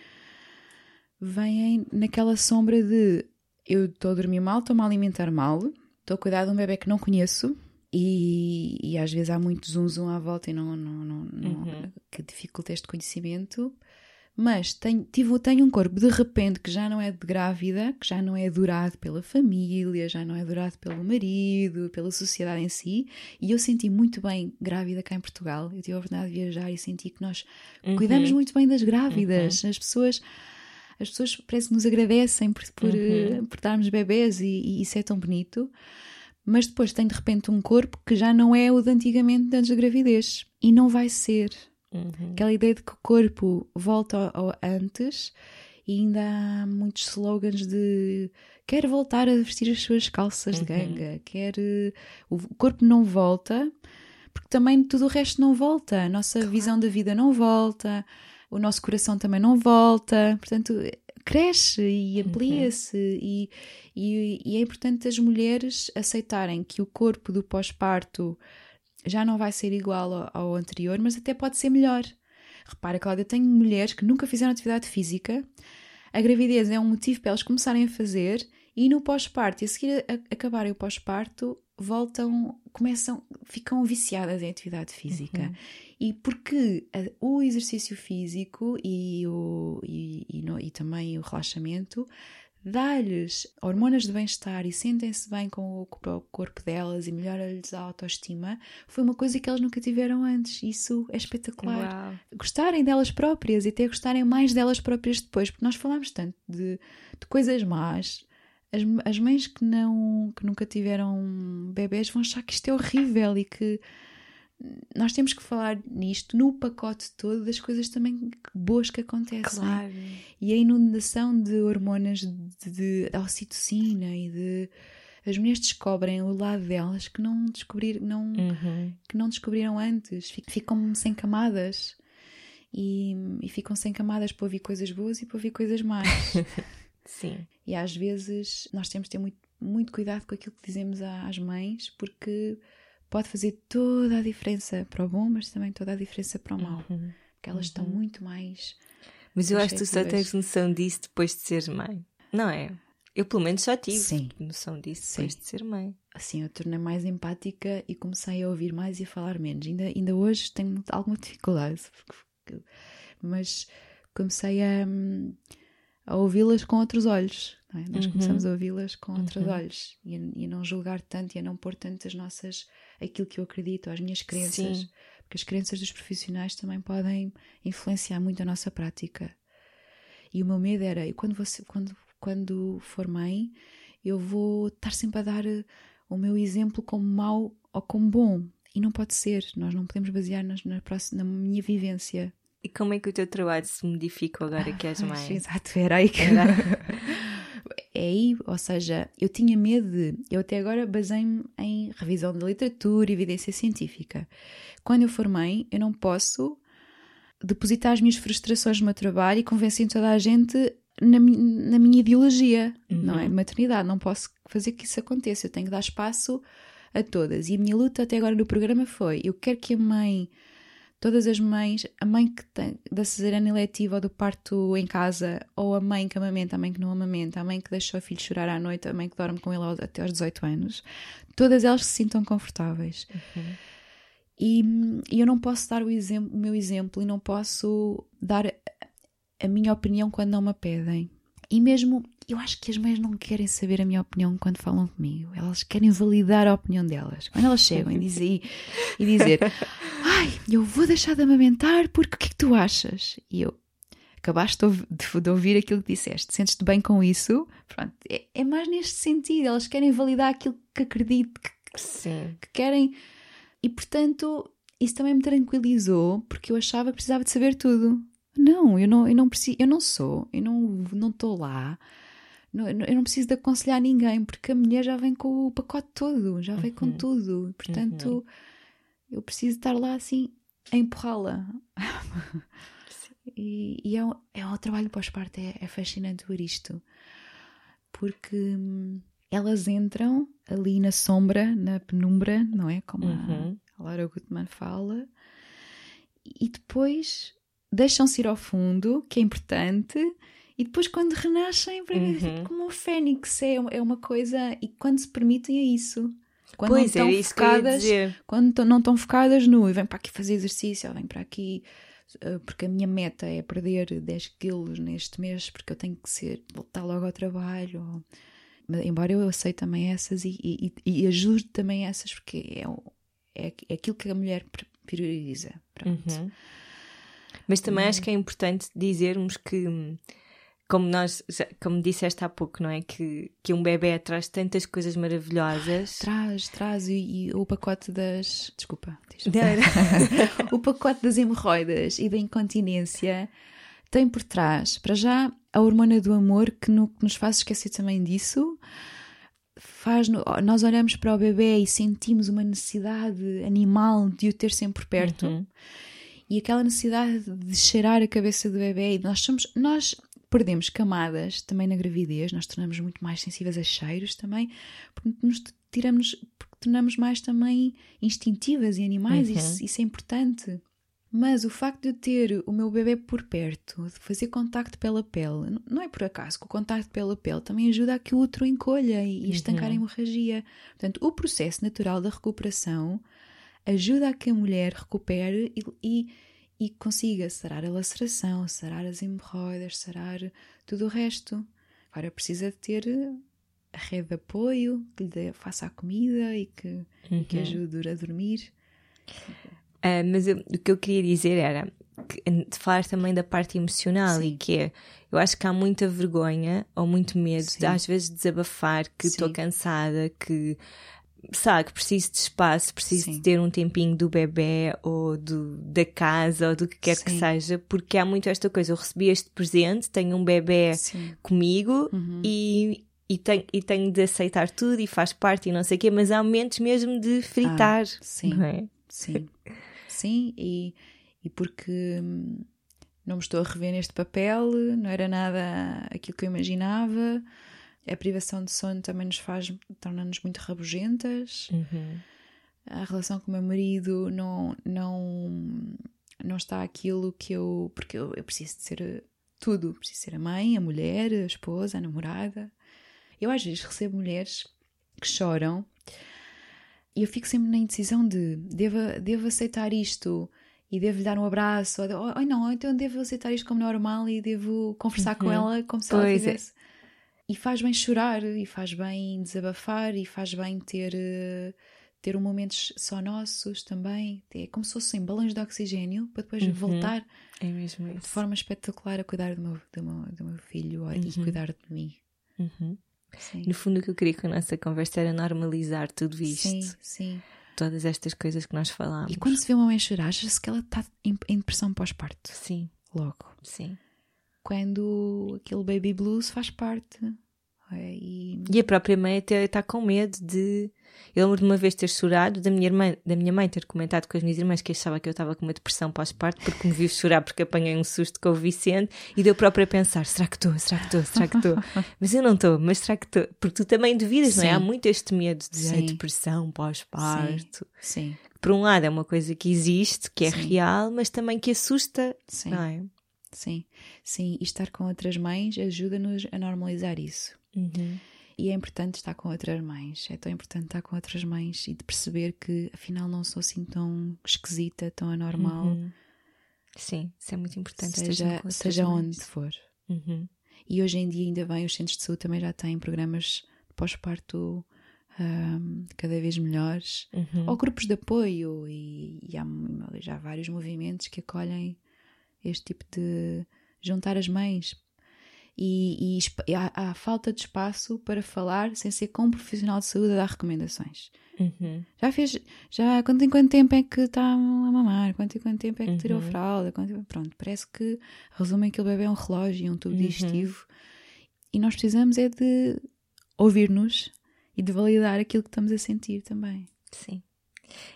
vêm naquela sombra de eu estou a dormir mal, estou-me a alimentar mal, estou a cuidar de um bebê que não conheço, e, e, às vezes há muito zoom zoom à volta e não, não, não, não uhum. que dificulta este conhecimento mas tenho, tive, tenho um corpo de repente que já não é de grávida, que já não é adorado pela família, já não é adorado pelo marido, pela sociedade em si, e eu senti muito bem grávida cá em Portugal. Eu tive a oportunidade de viajar e senti que nós uhum. cuidamos muito bem das grávidas. Uhum. As pessoas as pessoas parece que nos agradecem por, por, uhum. por darmos bebés e, e, isso é tão bonito. Mas depois tem de repente um corpo que já não é o de antigamente antes da gravidez. E não vai ser. Uhum. Aquela ideia de que o corpo volta ao, ao antes e ainda há muitos slogans de quer voltar a vestir as suas calças uhum. de ganga, quer o corpo não volta, porque também tudo o resto não volta, a nossa claro. visão da vida não volta, o nosso coração também não volta, portanto, cresce e amplia-se uhum. e, e, e, é importante as mulheres aceitarem que o corpo do pós-parto já não vai ser igual ao, ao, anterior, mas até pode ser melhor. Repara, Cláudia, eu tenho mulheres que nunca fizeram atividade física, a gravidez é um motivo para elas começarem a fazer e no pós-parto, e a seguir a, a acabarem o pós-parto, voltam, começam, ficam viciadas em atividade física. Uhum. E porque a, o exercício físico e, o, e, e, no, e também o relaxamento dá-lhes hormonas de bem-estar e sentem-se bem com o, com o, corpo delas e melhora-lhes a autoestima, foi uma coisa que elas nunca tiveram antes. Isso é espetacular. Uau. Gostarem delas próprias e até gostarem mais delas próprias depois, porque nós falamos tanto de, de coisas más, as, as mães que não que nunca tiveram bebés vão achar que isto é horrível e que nós temos que falar nisto no pacote todo das coisas também boas que acontecem. Claro. E a inundação de hormonas de, de, de ocitocina e de as mulheres descobrem o lado delas que não descobrir, não, uhum. que não descobriram antes, ficam sem camadas e, e ficam sem camadas para ouvir coisas boas e para ouvir coisas más. Sim. E às vezes nós temos de ter muito, muito cuidado com aquilo que dizemos às mães, porque pode fazer toda a diferença para o bom, mas também toda a diferença para o mal. Uhum. Porque elas uhum. estão muito mais. Mas eu acho que tu só tens noção disso depois de seres mãe, não é? Eu pelo menos só tive Sim. noção disso Sim. depois de ser mãe. Assim, eu tornei mais empática e comecei a ouvir mais e a falar menos. Ainda, ainda hoje tenho alguma dificuldade, mas comecei a. Hum, a ouvi-las com outros olhos. É? Nós uhum. começamos a ouvi-las com uhum. outros olhos e a, e a, não julgar tanto e a não pôr tanto as nossas, aquilo que eu acredito, as minhas crenças, Sim. porque as crenças dos profissionais também podem influenciar muito a nossa prática. E o meu medo era, quando, você, quando, quando for mãe, eu vou estar sempre a dar eh, o meu exemplo como mau ou como bom. E não pode ser, nós não podemos basear-nos na, na minha vivência. E como é que o teu trabalho se modificou agora que és mãe? Exato, era aí que era. é aí, ou seja, eu tinha medo de. Eu até agora basei-me em revisão da literatura e evidência científica. Quando eu for mãe, eu não posso depositar as minhas frustrações no meu trabalho e convencer toda a gente na, na minha ideologia, uhum. não é? Maternidade. Não posso fazer que isso aconteça. Eu tenho que dar espaço a todas. E a minha luta até agora no programa foi: eu quero que a mãe todas as mães, a mãe que tem da cesariana eletiva ou do parto em casa, ou a mãe que amamenta, a mãe que não amamenta, a mãe que deixa o filho chorar à noite, a mãe que dorme com ele até aos 18 anos, todas elas se sintam confortáveis. Uhum. E, e, eu não posso dar o, exemplo, o meu exemplo e não posso dar a minha opinião quando não me pedem. E mesmo, eu acho que as mães não querem saber a minha opinião quando falam comigo. Elas querem validar a opinião delas. Quando elas chegam e, dizer, e dizer Ai, eu vou deixar de amamentar porque o que é que tu achas? E eu, acabaste de, ouvir aquilo que disseste, sentes-te bem com isso? Pronto, é, é, mais neste sentido. Elas querem validar aquilo que acredito, que, Sim. que querem. E portanto, isso também me tranquilizou porque eu achava que precisava de saber tudo. Não, eu não, eu não preciso, eu não sou, eu não não estou lá. Não, eu não preciso de aconselhar ninguém porque a mulher já vem com o pacote todo, já vem uhum. com tudo. Portanto, uhum. Eu preciso estar lá assim a empurrá-la. e, e é, um, é um trabalho pós-parto, é, é fascinante ver isto. Porque hum, elas entram ali na sombra, na penumbra, não é? Como uhum. a Laura Gutmann fala, e depois deixam-se ir ao fundo, que é importante, e depois quando renascem, para mim, uhum. como um fênix, é, é uma coisa, e quando se permitem é isso. Quando pois, não estão focadas, quando não estão focadas no e vem para aqui fazer exercício, ou vem para aqui eh, porque a minha meta é perder 10 quilos neste mês, porque eu tenho que ser, voltar logo ao trabalho. Ou, embora eu aceite também essas e, e, e ajude também essas, porque é, é, é aquilo que a mulher prioriza. Uhum. Mas também acho uhum. que é importante dizermos que, como nós, como disseste há pouco, não é? Que, que um bebê traz tantas coisas maravilhosas. Traz, traz, e, e o pacote das. Desculpa. o pacote das hemorroidas e da incontinência tem por trás, para já, a hormona do amor que, no, que nos faz esquecer também disso. Faz no, nós olhamos para o bebê e sentimos uma necessidade animal de o ter sempre perto. Uhum e aquela necessidade de cheirar a cabeça do bebê. E nós somos, nós perdemos camadas também na gravidez, nós tornamos muito mais sensíveis a cheiros também, porque nos tiramos, porque tornamos mais também instintivas e animais, uhum. isso, isso é importante. Mas o facto de ter o meu bebê por perto, de fazer contacto pela pele, não é por acaso que o contacto pela pele também ajuda a que o outro encolha e, e estancar uhum. a hemorragia. Portanto, o processo natural da recuperação ajuda a que a mulher recupere e, e, e consiga sarar a laceração, sarar as hemorroidas, sarar tudo o resto. Agora precisa de ter a rede de apoio que lhe dê, faça a comida e que, uhum. que ajude a dormir. Uh, mas eu, o que eu queria dizer era que, de falar também da parte emocional Sim. e que é, eu acho que há muita vergonha ou muito medo de às vezes desabafar que estou cansada, que sabe, que preciso de espaço, preciso Sim. de ter um tempinho do bebê ou do, da casa ou do que quer Sim. que seja, porque há muito esta coisa, eu recebi este presente, tenho um bebê Sim. comigo uhum. e, e, tenho, e tenho de aceitar tudo e faz parte e não sei o quê, mas há momentos mesmo de fritar, ah, sim. é? Sim. Sim, e, e porque hum, não me estou a rever neste papel, não era nada aquilo que eu imaginava. A privação de sono também nos faz, torna-nos muito rabugentas. Uhum. A relação com o meu marido não, não, não está aquilo que eu. Porque eu, eu preciso de ser tudo. Preciso ser a mãe, a mulher, a esposa, a namorada. Eu às vezes recebo mulheres que choram e eu fico sempre na indecisão de devo, devo aceitar isto e devo lhe dar um abraço, ou, ou não, ou então devo aceitar isto como normal e devo conversar uhum. com ela como se pois ela é. E faz bem chorar, e faz bem desabafar, e faz bem ter, ter um momentos só nossos também. É como se fossem balões de oxigênio para depois uhum. voltar é mesmo de forma espetacular a cuidar do meu, do meu, do meu filho uhum. e cuidar de mim. Uhum. No fundo, o que eu queria com a nossa conversa era normalizar tudo isto. Sim, sim. Todas estas coisas que nós falámos. E quando se vê uma mãe chorar, acha-se que ela está em, em depressão pós-parto. Sim. Logo. Sim. Quando aquele baby blues faz parte. É, e... e a própria mãe até está com medo de eu lembro de uma vez ter chorado, da minha, irmã, da minha mãe ter comentado com as minhas irmãs que achava que eu estava com uma depressão pós-parto porque me viu chorar porque apanhei um susto com o Vicente e deu própria a pensar: será que estou? Será que estou? Será que estou? mas eu não estou, mas será que estou? Porque tu também duvidas, Sim. não é? Há muito este medo de Sim. depressão pós-parto. Sim. Sim. Por um lado, é uma coisa que existe, que é Sim. real, mas também que assusta, Sim. não é? Sim, sim, e estar com outras mães ajuda-nos a normalizar isso. Uhum. E é importante estar com outras mães, é tão importante estar com outras mães e de perceber que afinal não sou assim tão esquisita, tão anormal. Uhum. Sim, isso é muito importante. Seja, seja onde for. Uhum. E hoje em dia, ainda bem, os centros de saúde também já têm programas pós-parto um, cada vez melhores, uhum. ou grupos de apoio, e, e há já vários movimentos que acolhem este tipo de juntar as mães e, e há, há, falta de espaço para falar sem ser com um profissional de saúde a dar recomendações. Uhum. Já fez, já quanto, em quanto tempo é que está a mamar? Quanto em quanto tempo é que tirou a uhum. fralda? Quanto, pronto, parece que resumem que o bebê é um relógio e um tubo uhum. digestivo e nós precisamos é de ouvir-nos e de validar aquilo que estamos a sentir também. Sim.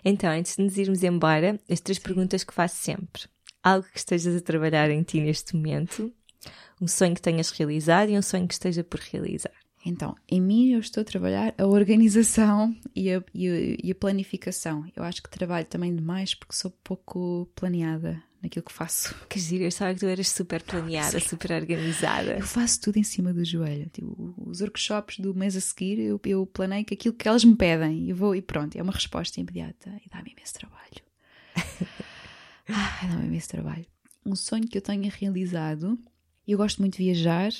Então, antes de nos irmos embora, as três Sim. perguntas que faço sempre. Algo que estejas a trabalhar em ti neste momento, um sonho que tenhas realizado e um sonho que esteja por realizar? Então, em mim eu estou a trabalhar a organização e a, e a, e a planificação. Eu acho que trabalho também demais porque sou pouco planeada naquilo que faço. Que giro, eu sabia que tu eras super planeada, super organizada. Eu faço tudo em cima do joelho. Tipo, os workshops do mês a seguir, eu, eu planeio que aquilo que elas me pedem, eu vou e pronto, é uma resposta imediata e dá-me imenso trabalho. ah, dá-me imenso trabalho. Um sonho que eu tenha realizado eu gosto muito de viajar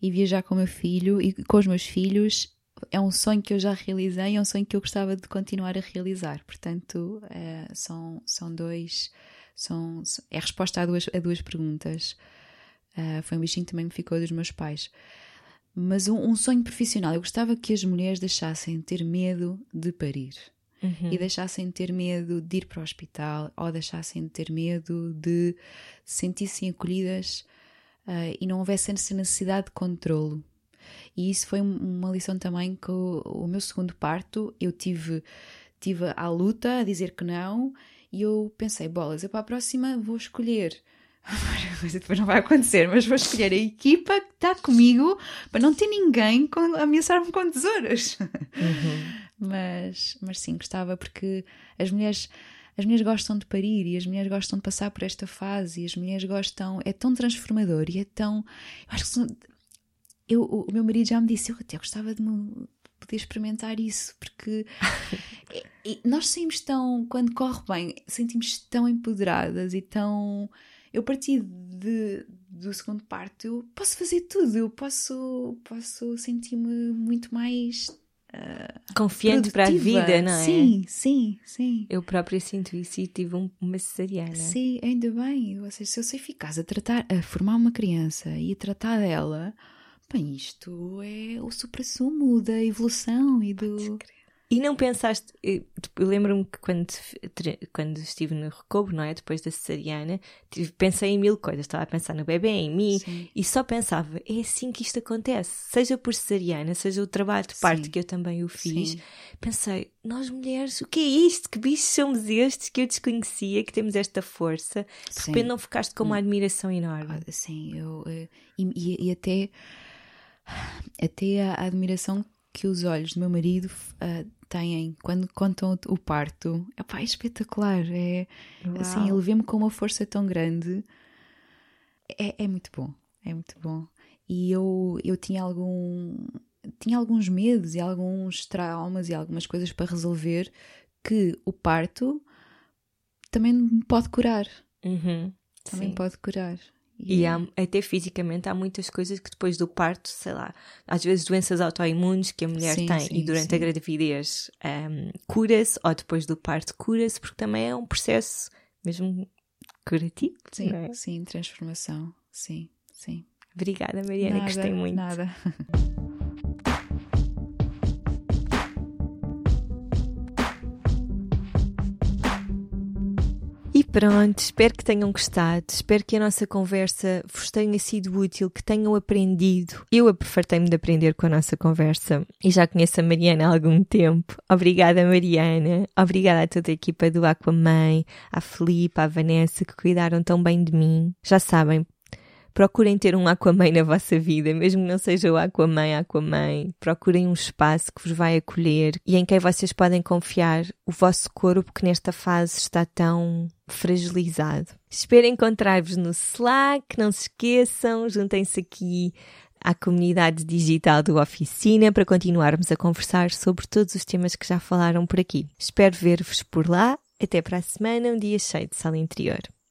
e viajar com o meu filho e com os meus filhos é um sonho que eu já realizei, é um sonho que eu gostava de continuar a realizar. Portanto, é, são, são dois. São, é a resposta a duas, a duas perguntas. Uh, foi um bichinho que também me ficou dos meus pais. Mas um, um, sonho profissional. Eu gostava que as mulheres deixassem de ter medo de parir. Uhum. E deixassem de ter medo de ir para o hospital ou deixassem de ter medo de sentir-se acolhidas uh, e não houvesse essa necessidade de controlo. E isso foi uma lição também que o, o meu segundo parto eu tive, tive à luta a dizer que não E eu pensei, bolas, eu para a próxima vou escolher. Coisa depois não vai acontecer, mas vou escolher a equipa que está comigo para não ter ninguém a ameaçar-me com tesouras. Uhum. Mas, mas sim, gostava porque as mulheres as mulheres gostam de parir e as mulheres gostam de passar por esta fase e as mulheres gostam. É tão transformador e é tão. Eu acho que são, eu, o meu marido já me disse, eu até gostava de me poder experimentar isso, porque nós saímos tão, quando corre bem, sentimos tão empoderadas e tão. Eu parti de, do segundo parto, eu posso fazer tudo, eu posso, posso sentir-me muito mais Uh, confiante para a vida, não é? Sim, sim, sim. Eu própria sinto isso e tive um, uma cesariana. Sim, ainda bem. Ou seja, se eu sei eficaz a tratar, a formar uma criança e a tratar dela, bem, isto é o supra-sumo da evolução e do. E não pensaste, eu lembro-me que quando, quando estive no recobo, não é? Depois da cesariana, pensei em mil coisas. Estava a pensar no bebê, em mim, Sim. e só pensava, é assim que isto acontece. Seja por cesariana, seja o trabalho de parte Sim. que eu também o fiz. Sim. Pensei, nós mulheres, o que é isto? Que bichos somos estes que eu desconhecia, que temos esta força? De repente não ficaste com uma hum. admiração enorme. Ah, sim, eu, eh, e, e, até, até a admiração que os olhos do meu marido uh, têm quando contam o parto. Epá, é espetacular. É, assim, ele vê-me com uma força tão grande. É, é muito bom. É muito bom. E eu, eu tinha algum. Tinha alguns medos e alguns traumas e algumas coisas para resolver que o parto também me pode curar. Uhum, também sim. pode curar. E há, até fisicamente há muitas coisas que depois do parto, sei lá, às vezes doenças autoimunes que a mulher sim, tem sim, e durante sim. a gravidez um, cura-se, ou depois do parto cura-se, porque também é um processo mesmo curativo. Sim, é? sim, transformação. Sim, sim. Obrigada, Mariana, nada, gostei muito. Nada. pronto, espero que tenham gostado, espero que a nossa conversa vos tenha sido útil, que tenham aprendido. Eu aperfartei-me de aprender com a nossa conversa e já conheço a Mariana há algum tempo. Obrigada, Mariana. Obrigada a toda a equipa do Aquamãe, à Felipe, à Vanessa, que cuidaram tão bem de mim. Já sabem, Procurem ter um Aquaman na vossa vida, mesmo que não seja o Aquaman, Aquaman. Procurem um espaço que vos vai acolher e em quem vocês podem confiar o vosso corpo que nesta fase está tão fragilizado. Espero encontrar-vos no Slack, não se esqueçam, juntem-se aqui à comunidade digital do Oficina para continuarmos a conversar sobre todos os temas que já falaram por aqui. Espero ver-vos por lá. Até para a semana, um dia cheio de sala interior.